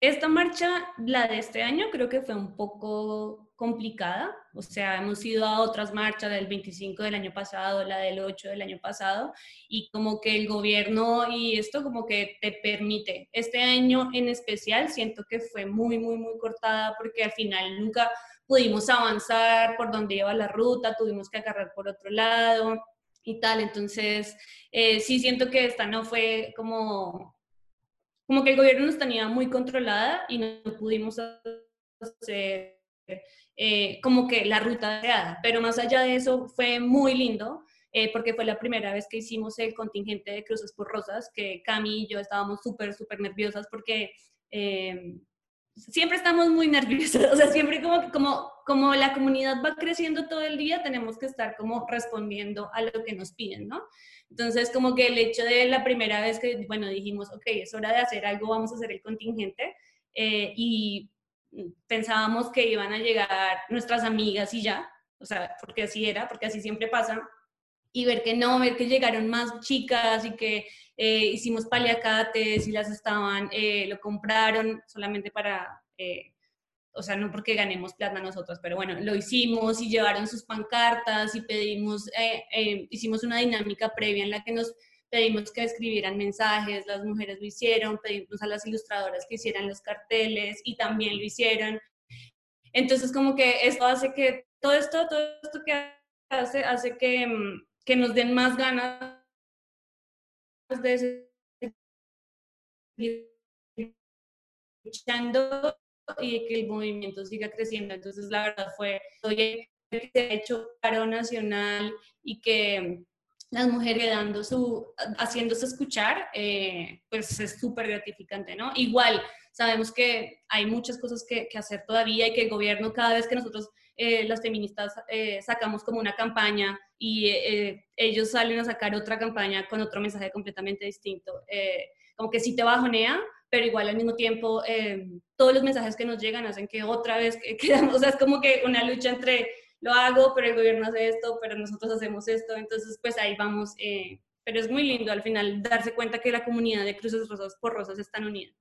Esta marcha, la de este año, creo que fue un poco complicada. O sea, hemos ido a otras marchas del 25 del año pasado, la del 8 del año pasado, y como que el gobierno y esto como que te permite. Este año en especial siento que fue muy, muy, muy cortada porque al final nunca pudimos avanzar por donde iba la ruta, tuvimos que agarrar por otro lado y tal. Entonces, eh, sí siento que esta no fue como, como que el gobierno nos tenía muy controlada y no pudimos hacer eh, como que la ruta deseada. Pero más allá de eso, fue muy lindo. Eh, porque fue la primera vez que hicimos el contingente de Cruces por Rosas, que Cami y yo estábamos súper, súper nerviosas porque siempre estamos muy nerviosos, *laughs* o sea, siempre como, como, como la comunidad va creciendo todo el día, tenemos que estar como respondiendo a lo que nos piden, ¿no? Entonces, como que el hecho de la primera vez que, bueno, dijimos, ok, es hora de hacer algo, vamos a hacer el contingente, eh, y pensábamos que iban a llegar nuestras amigas y ya, o sea, porque así era, porque así siempre pasa, y ver que no, ver que llegaron más chicas y que eh, hicimos paliacates y las estaban, eh, lo compraron solamente para, eh, o sea, no porque ganemos plata nosotros, pero bueno, lo hicimos y llevaron sus pancartas y pedimos, hicimos una dinámica previa en la que nos pedimos que escribieran mensajes, las mujeres lo hicieron, pedimos a las ilustradoras que hicieran los carteles y también lo hicieron. Entonces, como que esto hace que, todo esto, todo esto que hace, hace que, mm, que nos den más ganas de seguir luchando y que el movimiento siga creciendo. Entonces, la verdad fue, que se ha hecho paro nacional y que las mujeres dando su, haciéndose escuchar, eh, pues es súper gratificante, ¿no? Igual, sabemos que hay muchas cosas que, que, hacer todavía y que el gobierno, cada vez que nosotros, eh, las feministas, eh, sacamos como una campaña y eh, ellos salen a sacar otra campaña con otro mensaje completamente distinto. Eh, como que sí te bajonea, pero igual al mismo tiempo eh, todos los mensajes que nos llegan hacen que otra vez quedamos, *laughs* o sea, es como que una lucha entre lo hago, pero el gobierno hace esto, pero nosotros hacemos esto, entonces pues ahí vamos, pero es muy lindo al final darse cuenta que la comunidad de Cruces Rosas por Rosas están unida.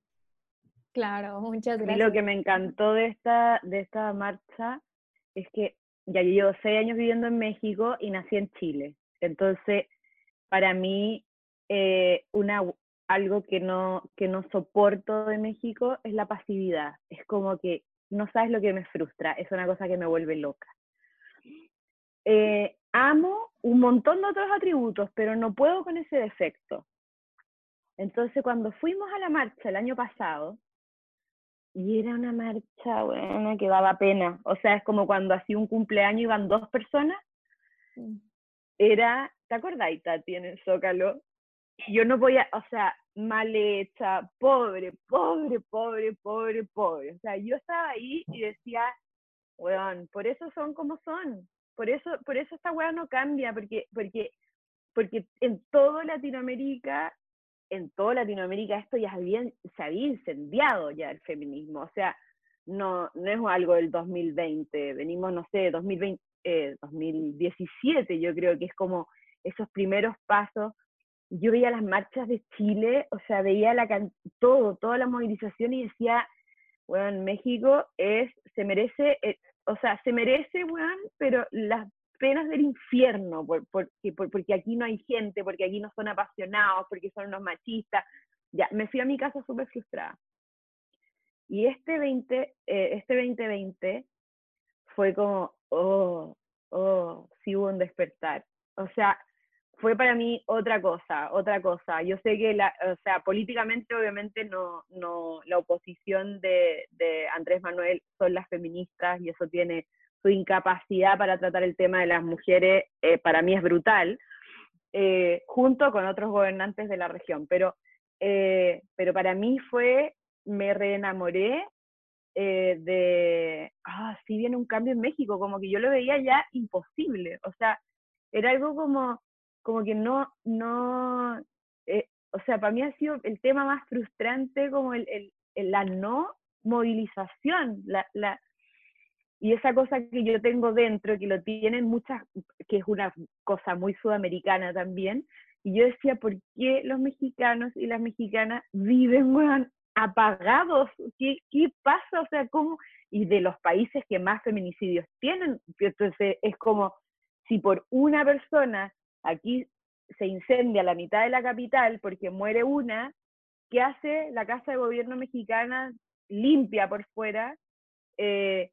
Claro, muchas gracias. Y lo que me encantó de esta, de esta marcha es que ya llevo seis años viviendo en México y nací en Chile. Entonces, para mí, eh, algo que no, que no soporto de México es la pasividad. Es como que no sabes lo que me frustra, es una cosa que me vuelve loca. Eh, amo un montón de otros atributos, pero no puedo con ese defecto. Entonces, cuando fuimos a la marcha el año pasado, y era una marcha, buena que daba pena. O sea, es como cuando hacía un cumpleaños iban dos personas. Mm. Era, ¿te acordáis, Tati, en el Zócalo? Yo no voy a, o sea, mal hecha, pobre, pobre, pobre, pobre, pobre. O sea, yo estaba ahí y decía, weón, por eso son como son. Por eso, por eso esta weá no cambia, porque, porque, porque en toda Latinoamérica en toda Latinoamérica esto ya había, se había incendiado ya el feminismo, o sea, no, no es algo del 2020, venimos, no sé, 2020, 2017 eh, yo creo que es como esos primeros pasos. Yo veía las marchas de Chile, o sea, veía la, todo, toda la movilización y decía, bueno, México es, se merece, eh, o sea, se merece, weón, pero las penas del infierno, por, porque aquí no hay gente, porque aquí no son apasionados, porque son unos machistas. Ya, me fui a mi casa súper frustrada. Y este 20, eh, este 2020 fue como, oh, oh, sí hubo un despertar. O sea, fue para mí otra cosa, otra cosa. Yo sé que, la, o sea, políticamente obviamente no, no, la oposición de, de Andrés Manuel son las feministas y eso tiene su incapacidad para tratar el tema de las mujeres, eh, para mí es brutal, eh, junto con otros gobernantes de la región. Pero, eh, pero para mí fue, me reenamoré de, ah, sí viene un cambio en México, como que yo lo veía ya imposible, o sea, era algo como, como que no, no, o sea, para mí ha sido el tema más frustrante como el, el, la no movilización, la, y esa cosa que yo tengo dentro, que lo tienen muchas, que es una cosa muy sudamericana también, y yo decía, ¿por qué los mexicanos y las mexicanas viven apagados? ¿Qué, ¿Qué pasa? O sea, ¿cómo? Y de los países que más feminicidios tienen, entonces es como si por una persona aquí se incendia la mitad de la capital porque muere una, ¿qué hace la Casa de Gobierno mexicana limpia por fuera? Eh,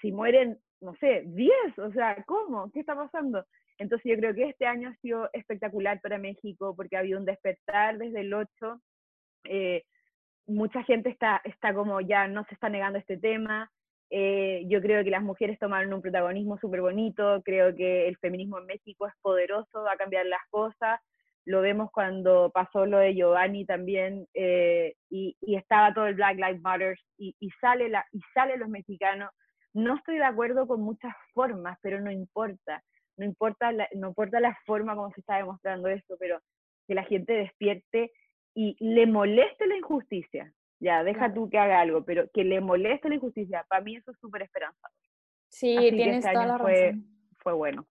si mueren, no sé, 10, o sea, ¿cómo? ¿Qué está pasando? Entonces yo creo que este año ha sido espectacular para México porque ha habido un despertar desde el 8. Eh, mucha gente está, está como ya no se está negando este tema. Eh, yo creo que las mujeres tomaron un protagonismo súper bonito. Creo que el feminismo en México es poderoso, va a cambiar las cosas. Lo vemos cuando pasó lo de Giovanni también eh, y, y, estaba todo el Black Lives Matter y, y, sale la, y sale los mexicanos no estoy de acuerdo con muchas formas, pero no importa. No importa la, no importa la forma como se está demostrando esto, pero que la gente despierte y le moleste la injusticia. Ya, deja tú que haga algo, pero que le moleste la injusticia, para mí eso es súper esperanzador. Sí, tienes este toda la razón. Fue, bueno.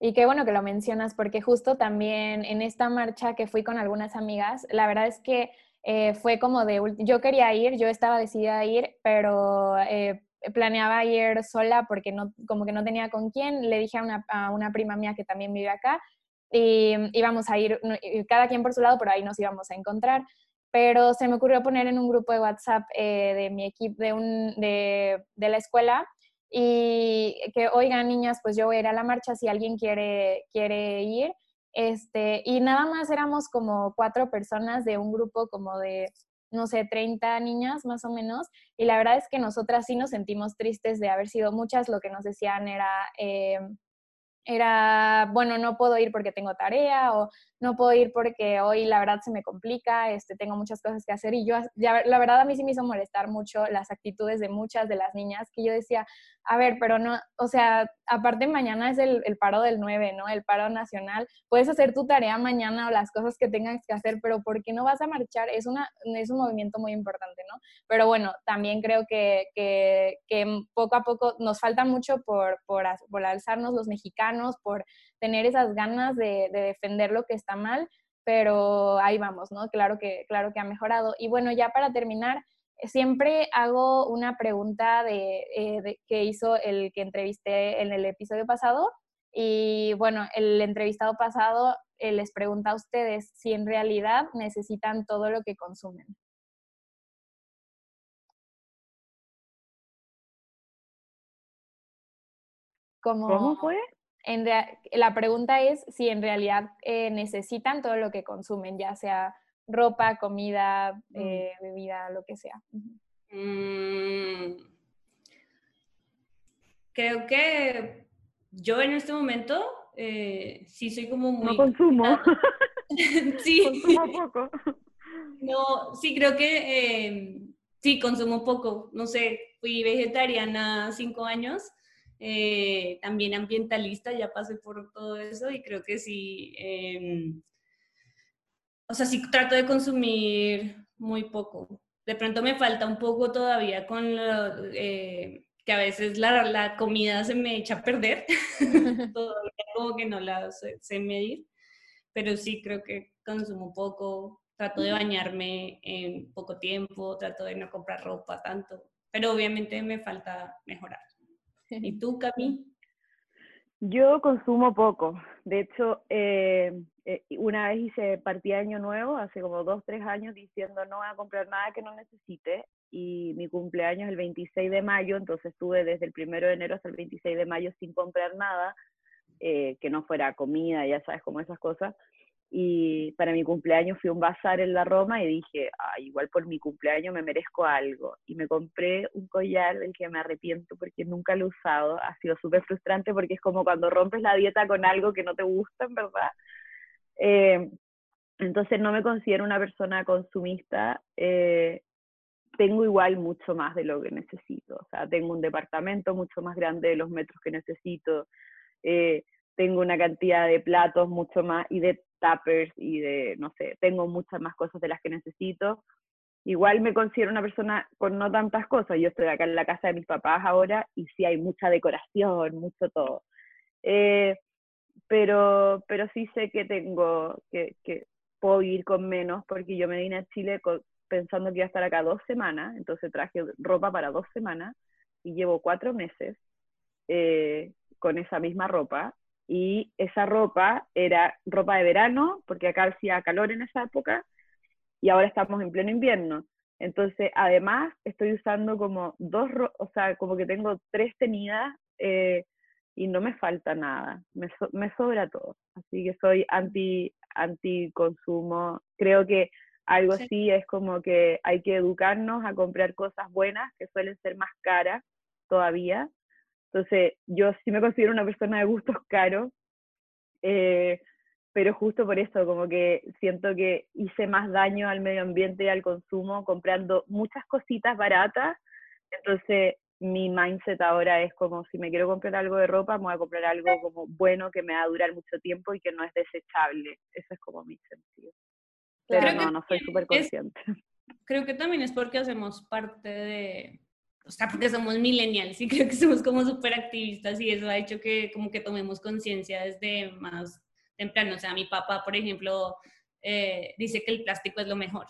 Y qué bueno que lo mencionas, porque justo también en esta marcha que fui con algunas amigas, la verdad es que eh, fue como de, yo quería ir, yo estaba decidida a ir, pero eh, planeaba ir sola porque no, como que no tenía con quién. Le dije a una, a una prima mía que también vive acá y íbamos a ir, cada quien por su lado, pero ahí nos íbamos a encontrar. Pero se me ocurrió poner en un grupo de WhatsApp eh, de mi equipo, de, de, de la escuela, y que, oigan, niñas, pues yo voy a ir a la marcha si alguien quiere, quiere ir. Este, y nada más éramos como cuatro personas de un grupo como de no sé, 30 niñas más o menos, y la verdad es que nosotras sí nos sentimos tristes de haber sido muchas, lo que nos decían era, eh, era, bueno, no puedo ir porque tengo tarea o no puedo ir porque hoy la verdad se me complica, este, tengo muchas cosas que hacer y yo, ya, la verdad a mí sí me hizo molestar mucho las actitudes de muchas de las niñas que yo decía, a ver, pero no, o sea, aparte mañana es el, el, paro del 9, ¿no? El paro nacional. Puedes hacer tu tarea mañana o las cosas que tengas que hacer, pero ¿por qué no vas a marchar? Es, una, es un movimiento muy importante, ¿no? Pero bueno, también creo que, que, que poco a poco nos falta mucho por, por, por, alzarnos los mexicanos, por tener esas ganas de, de defender lo que está mal, pero ahí vamos, ¿no? Claro que, claro que ha mejorado. Y bueno, ya para terminar, siempre hago una pregunta eh, de, que hizo el que entrevisté en el episodio pasado. Y bueno, el entrevistado pasado eh, les pregunta a ustedes si en realidad necesitan todo lo que consumen. ¿Cómo fue? En la pregunta es si en realidad eh, necesitan todo lo que consumen, ya sea ropa, comida, mm. eh, bebida, lo que sea. Mm. Creo que yo en este momento eh, sí soy como muy... No consumo. *laughs* *laughs* sí. Consumo poco. No, sí, creo que em, sí, consumo poco. No sé, fui vegetariana cinco años. Eh, también ambientalista, ya pasé por todo eso y creo que sí, em, o sea, sí trato de consumir muy poco. De pronto me falta un poco todavía con lo, eh, que a veces la, la, comida se me echa a perder. *laughs* *laughs* todavía como que no la sé, medir. Pero sí creo que consumo poco. Trato de bañarme en poco tiempo. Trato de no comprar ropa tanto. Pero obviamente me falta mejorar. ¿Y tú, Cami? Yo consumo poco. De hecho, eh, eh, una vez hice partida año nuevo, hace como dos, tres años, diciendo no voy a comprar nada que no necesite. Y mi cumpleaños es el 26 de mayo, entonces estuve desde el 1 de enero hasta el 26 de mayo sin comprar nada, eh, que no fuera comida, ya sabes, como esas cosas y para mi cumpleaños fui a un bazar en la Roma y dije, igual por mi cumpleaños me merezco algo. Y me compré un collar del que me arrepiento porque nunca lo he usado. Ha sido súper frustrante porque es como cuando rompes la dieta con algo que no te gusta, en verdad. Eh, entonces no me considero una persona consumista. Eh, tengo igual mucho más de lo que necesito. O sea, tengo un departamento mucho más grande de los metros que necesito. Eh, tengo una cantidad de platos mucho más y de tuppers y de, no sé, tengo muchas más cosas de las que necesito. Igual me considero una persona con no tantas cosas. Yo estoy acá en la casa de mis papás ahora y sí hay mucha decoración, mucho todo. Eh, pero, pero sí sé que tengo, que, que puedo ir con menos porque yo me vine a Chile pensando que iba a estar acá dos semanas, entonces traje ropa para dos semanas y llevo cuatro meses eh, con esa misma ropa y esa ropa era ropa de verano, porque acá hacía calor en esa época, y ahora estamos en pleno invierno. Entonces, además, estoy usando como dos, o sea, como que tengo tres tenidas eh, y no me falta nada, me, me sobra todo. Así que soy anti, anti consumo. Creo que algo sí. así es como que hay que educarnos a comprar cosas buenas que suelen ser más caras todavía entonces, yo sí me considero una persona de gustos caros, eh, pero justo por eso, como que siento que hice más daño al medio ambiente y al consumo comprando muchas cositas baratas. Entonces, mi mindset ahora es como si me quiero comprar algo de ropa, me voy a comprar algo como bueno que me va a durar mucho tiempo y que no es desechable. Eso es como mi sentido. Pero no, no soy súper consciente. creo que también es porque hacemos parte de, o sea, porque somos millennials y *laughs* creo que somos como súper activistas y eso ha hecho que como que tomemos conciencia desde más temprano. O sea, mi papá, por ejemplo, eh, dice que el plástico es lo mejor.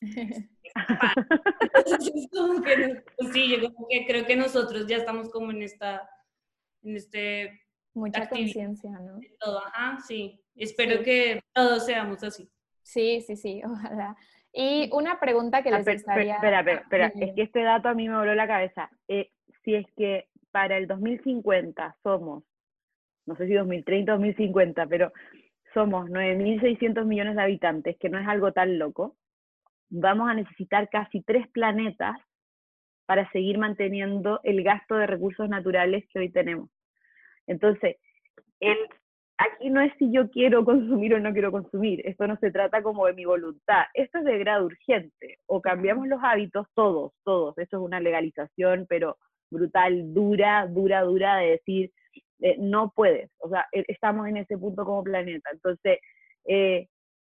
Entonces, *laughs* como que, pues sí, yo como que creo que nosotros ya estamos como en esta, en este... Mucha conciencia, ¿no? Todo, ajá, sí. Espero que todos seamos así. Sí, sí, sí, ojalá. Y una pregunta que ah, les gustaría... Espera, espera, espera, es que este dato a mí me voló la cabeza. Eh, si es que para el 2050 somos, no sé si 2030 o 2050, pero somos 9.600 millones de habitantes, que no es algo tan loco, vamos a necesitar casi tres planetas para seguir manteniendo el gasto de recursos naturales que hoy tenemos. Entonces, el aquí no es si yo quiero consumir o no quiero consumir, esto no se trata como de mi voluntad, esto es de grado urgente, o cambiamos los hábitos todos, todos, esto es una legalización, pero brutal, dura, dura, dura de decir, eh, no puedes, o sea, e, estamos en ese punto como planeta, entonces, eh,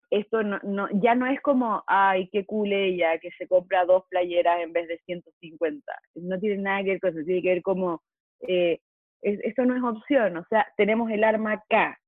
esto no, no, ya no es como, ay, qué cool ella, que se compra dos playeras en vez de 150, no tiene nada que ver con eso, tiene que ver como... Eh, eso no es opción, o sea, tenemos el arma acá,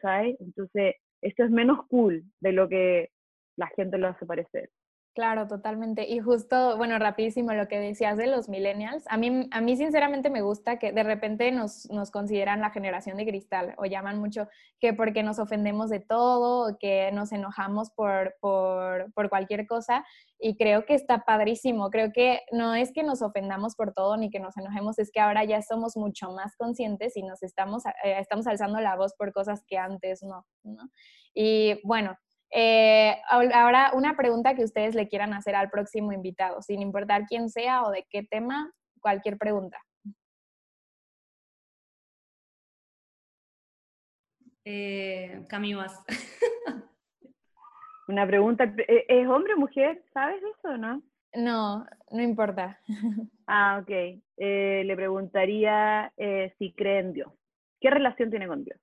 ¿sabes? Entonces, esto es menos cool de lo que la gente lo hace parecer. Claro, totalmente. Y justo, bueno, rapidísimo lo que decías de los millennials. A mí, a mí sinceramente me gusta que de repente nos, nos consideran la generación de cristal o llaman mucho que porque nos ofendemos de todo o que nos enojamos por, por, cualquier cosa. Y creo que está padrísimo. Creo que no es que nos ofendamos por todo ni que nos enojemos, es que ahora ya somos mucho más conscientes y nos estamos, eh, estamos alzando la voz por cosas que antes no, ¿no? Y bueno, eh, ahora, una pregunta que ustedes le quieran hacer al próximo invitado, sin importar quién sea o de qué tema, cualquier pregunta. Eh. *laughs* Una pregunta, ¿e-, ¿es hombre o mujer? ¿Sabes eso o no? No, no importa. *laughs* Ah, ok. Eh, le preguntaría eh, si cree en Dios. ¿Qué relación tiene con Dios?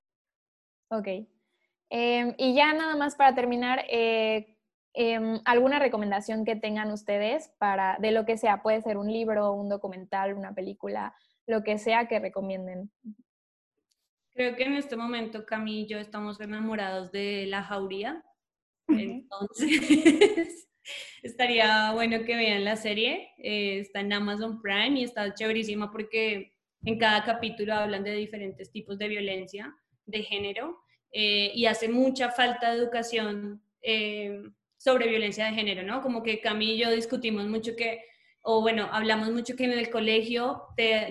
Ok. Em, y ya nada más para terminar, eh, em, alguna recomendación que tengan ustedes para, de lo que sea, puede ser un libro, un documental, una película, lo que sea que recomienden. Creo que en este momento Camille y yo estamos enamorados de La Jauría, entonces *laughs* estaría bueno que vean la serie, eh, está en Amazon Prime y está chéverísima porque En cada capítulo hablan de diferentes tipos de violencia de género eh, y hace mucha falta educación eh, sobre violencia de género, ¿no? Como que Camille y yo discutimos mucho que, o bueno, hablamos mucho que en el colegio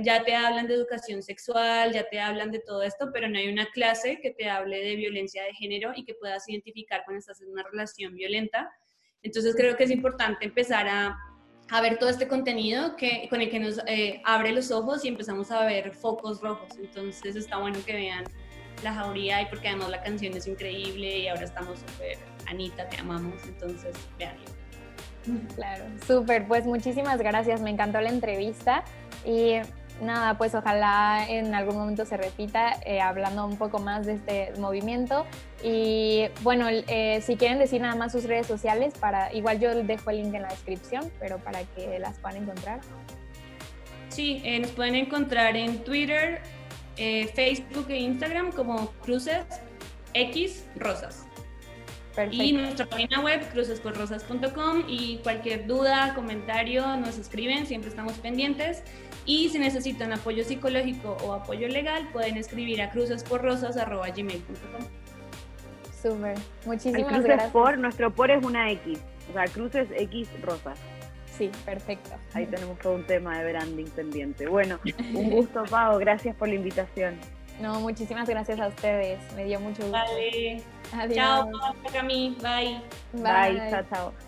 ya te hablan de educación sexual, ya te hablan de todo esto, pero no hay una clase que te hable de violencia de género y que puedas identificar cuando estás en una relación violenta. Entonces creo que es importante empezar a, a ver todo este contenido que, con el que nos eh, abre los ojos y empezamos a ver focos rojos. Entonces está bueno que vean la jauría y porque además la canción es increíble y ahora estamos súper, Anita, te amamos, entonces veanlo. Claro, súper, pues muchísimas gracias, me encantó la entrevista y nada, pues ojalá en algún momento se repita eh, hablando un poco más de este movimiento y bueno, eh, si quieren decir nada más sus redes sociales, para igual yo dejo el link en la descripción, pero para que las puedan encontrar. Sí, eh, nos pueden encontrar en Twitter, eh, Facebook e Instagram como Cruces X Rosas. Y nuestra página web, crucesporrosas.com y cualquier duda, comentario, nos escriben, siempre estamos pendientes. Y si necesitan apoyo psicológico o apoyo legal, pueden escribir a crucesporrosas.gmail.com. Súper, muchísimas gracias. Por, nuestro por es una X, o sea, cruces X rosas. Sí, perfecto. Ahí tenemos todo un tema de branding pendiente. Bueno, un gusto, Pau. Gracias por la invitación. No, muchísimas gracias a ustedes. Me dio mucho gusto. Vale. Adiós. Chao, Cami. Bye. Bye. Bye. Chao, chao.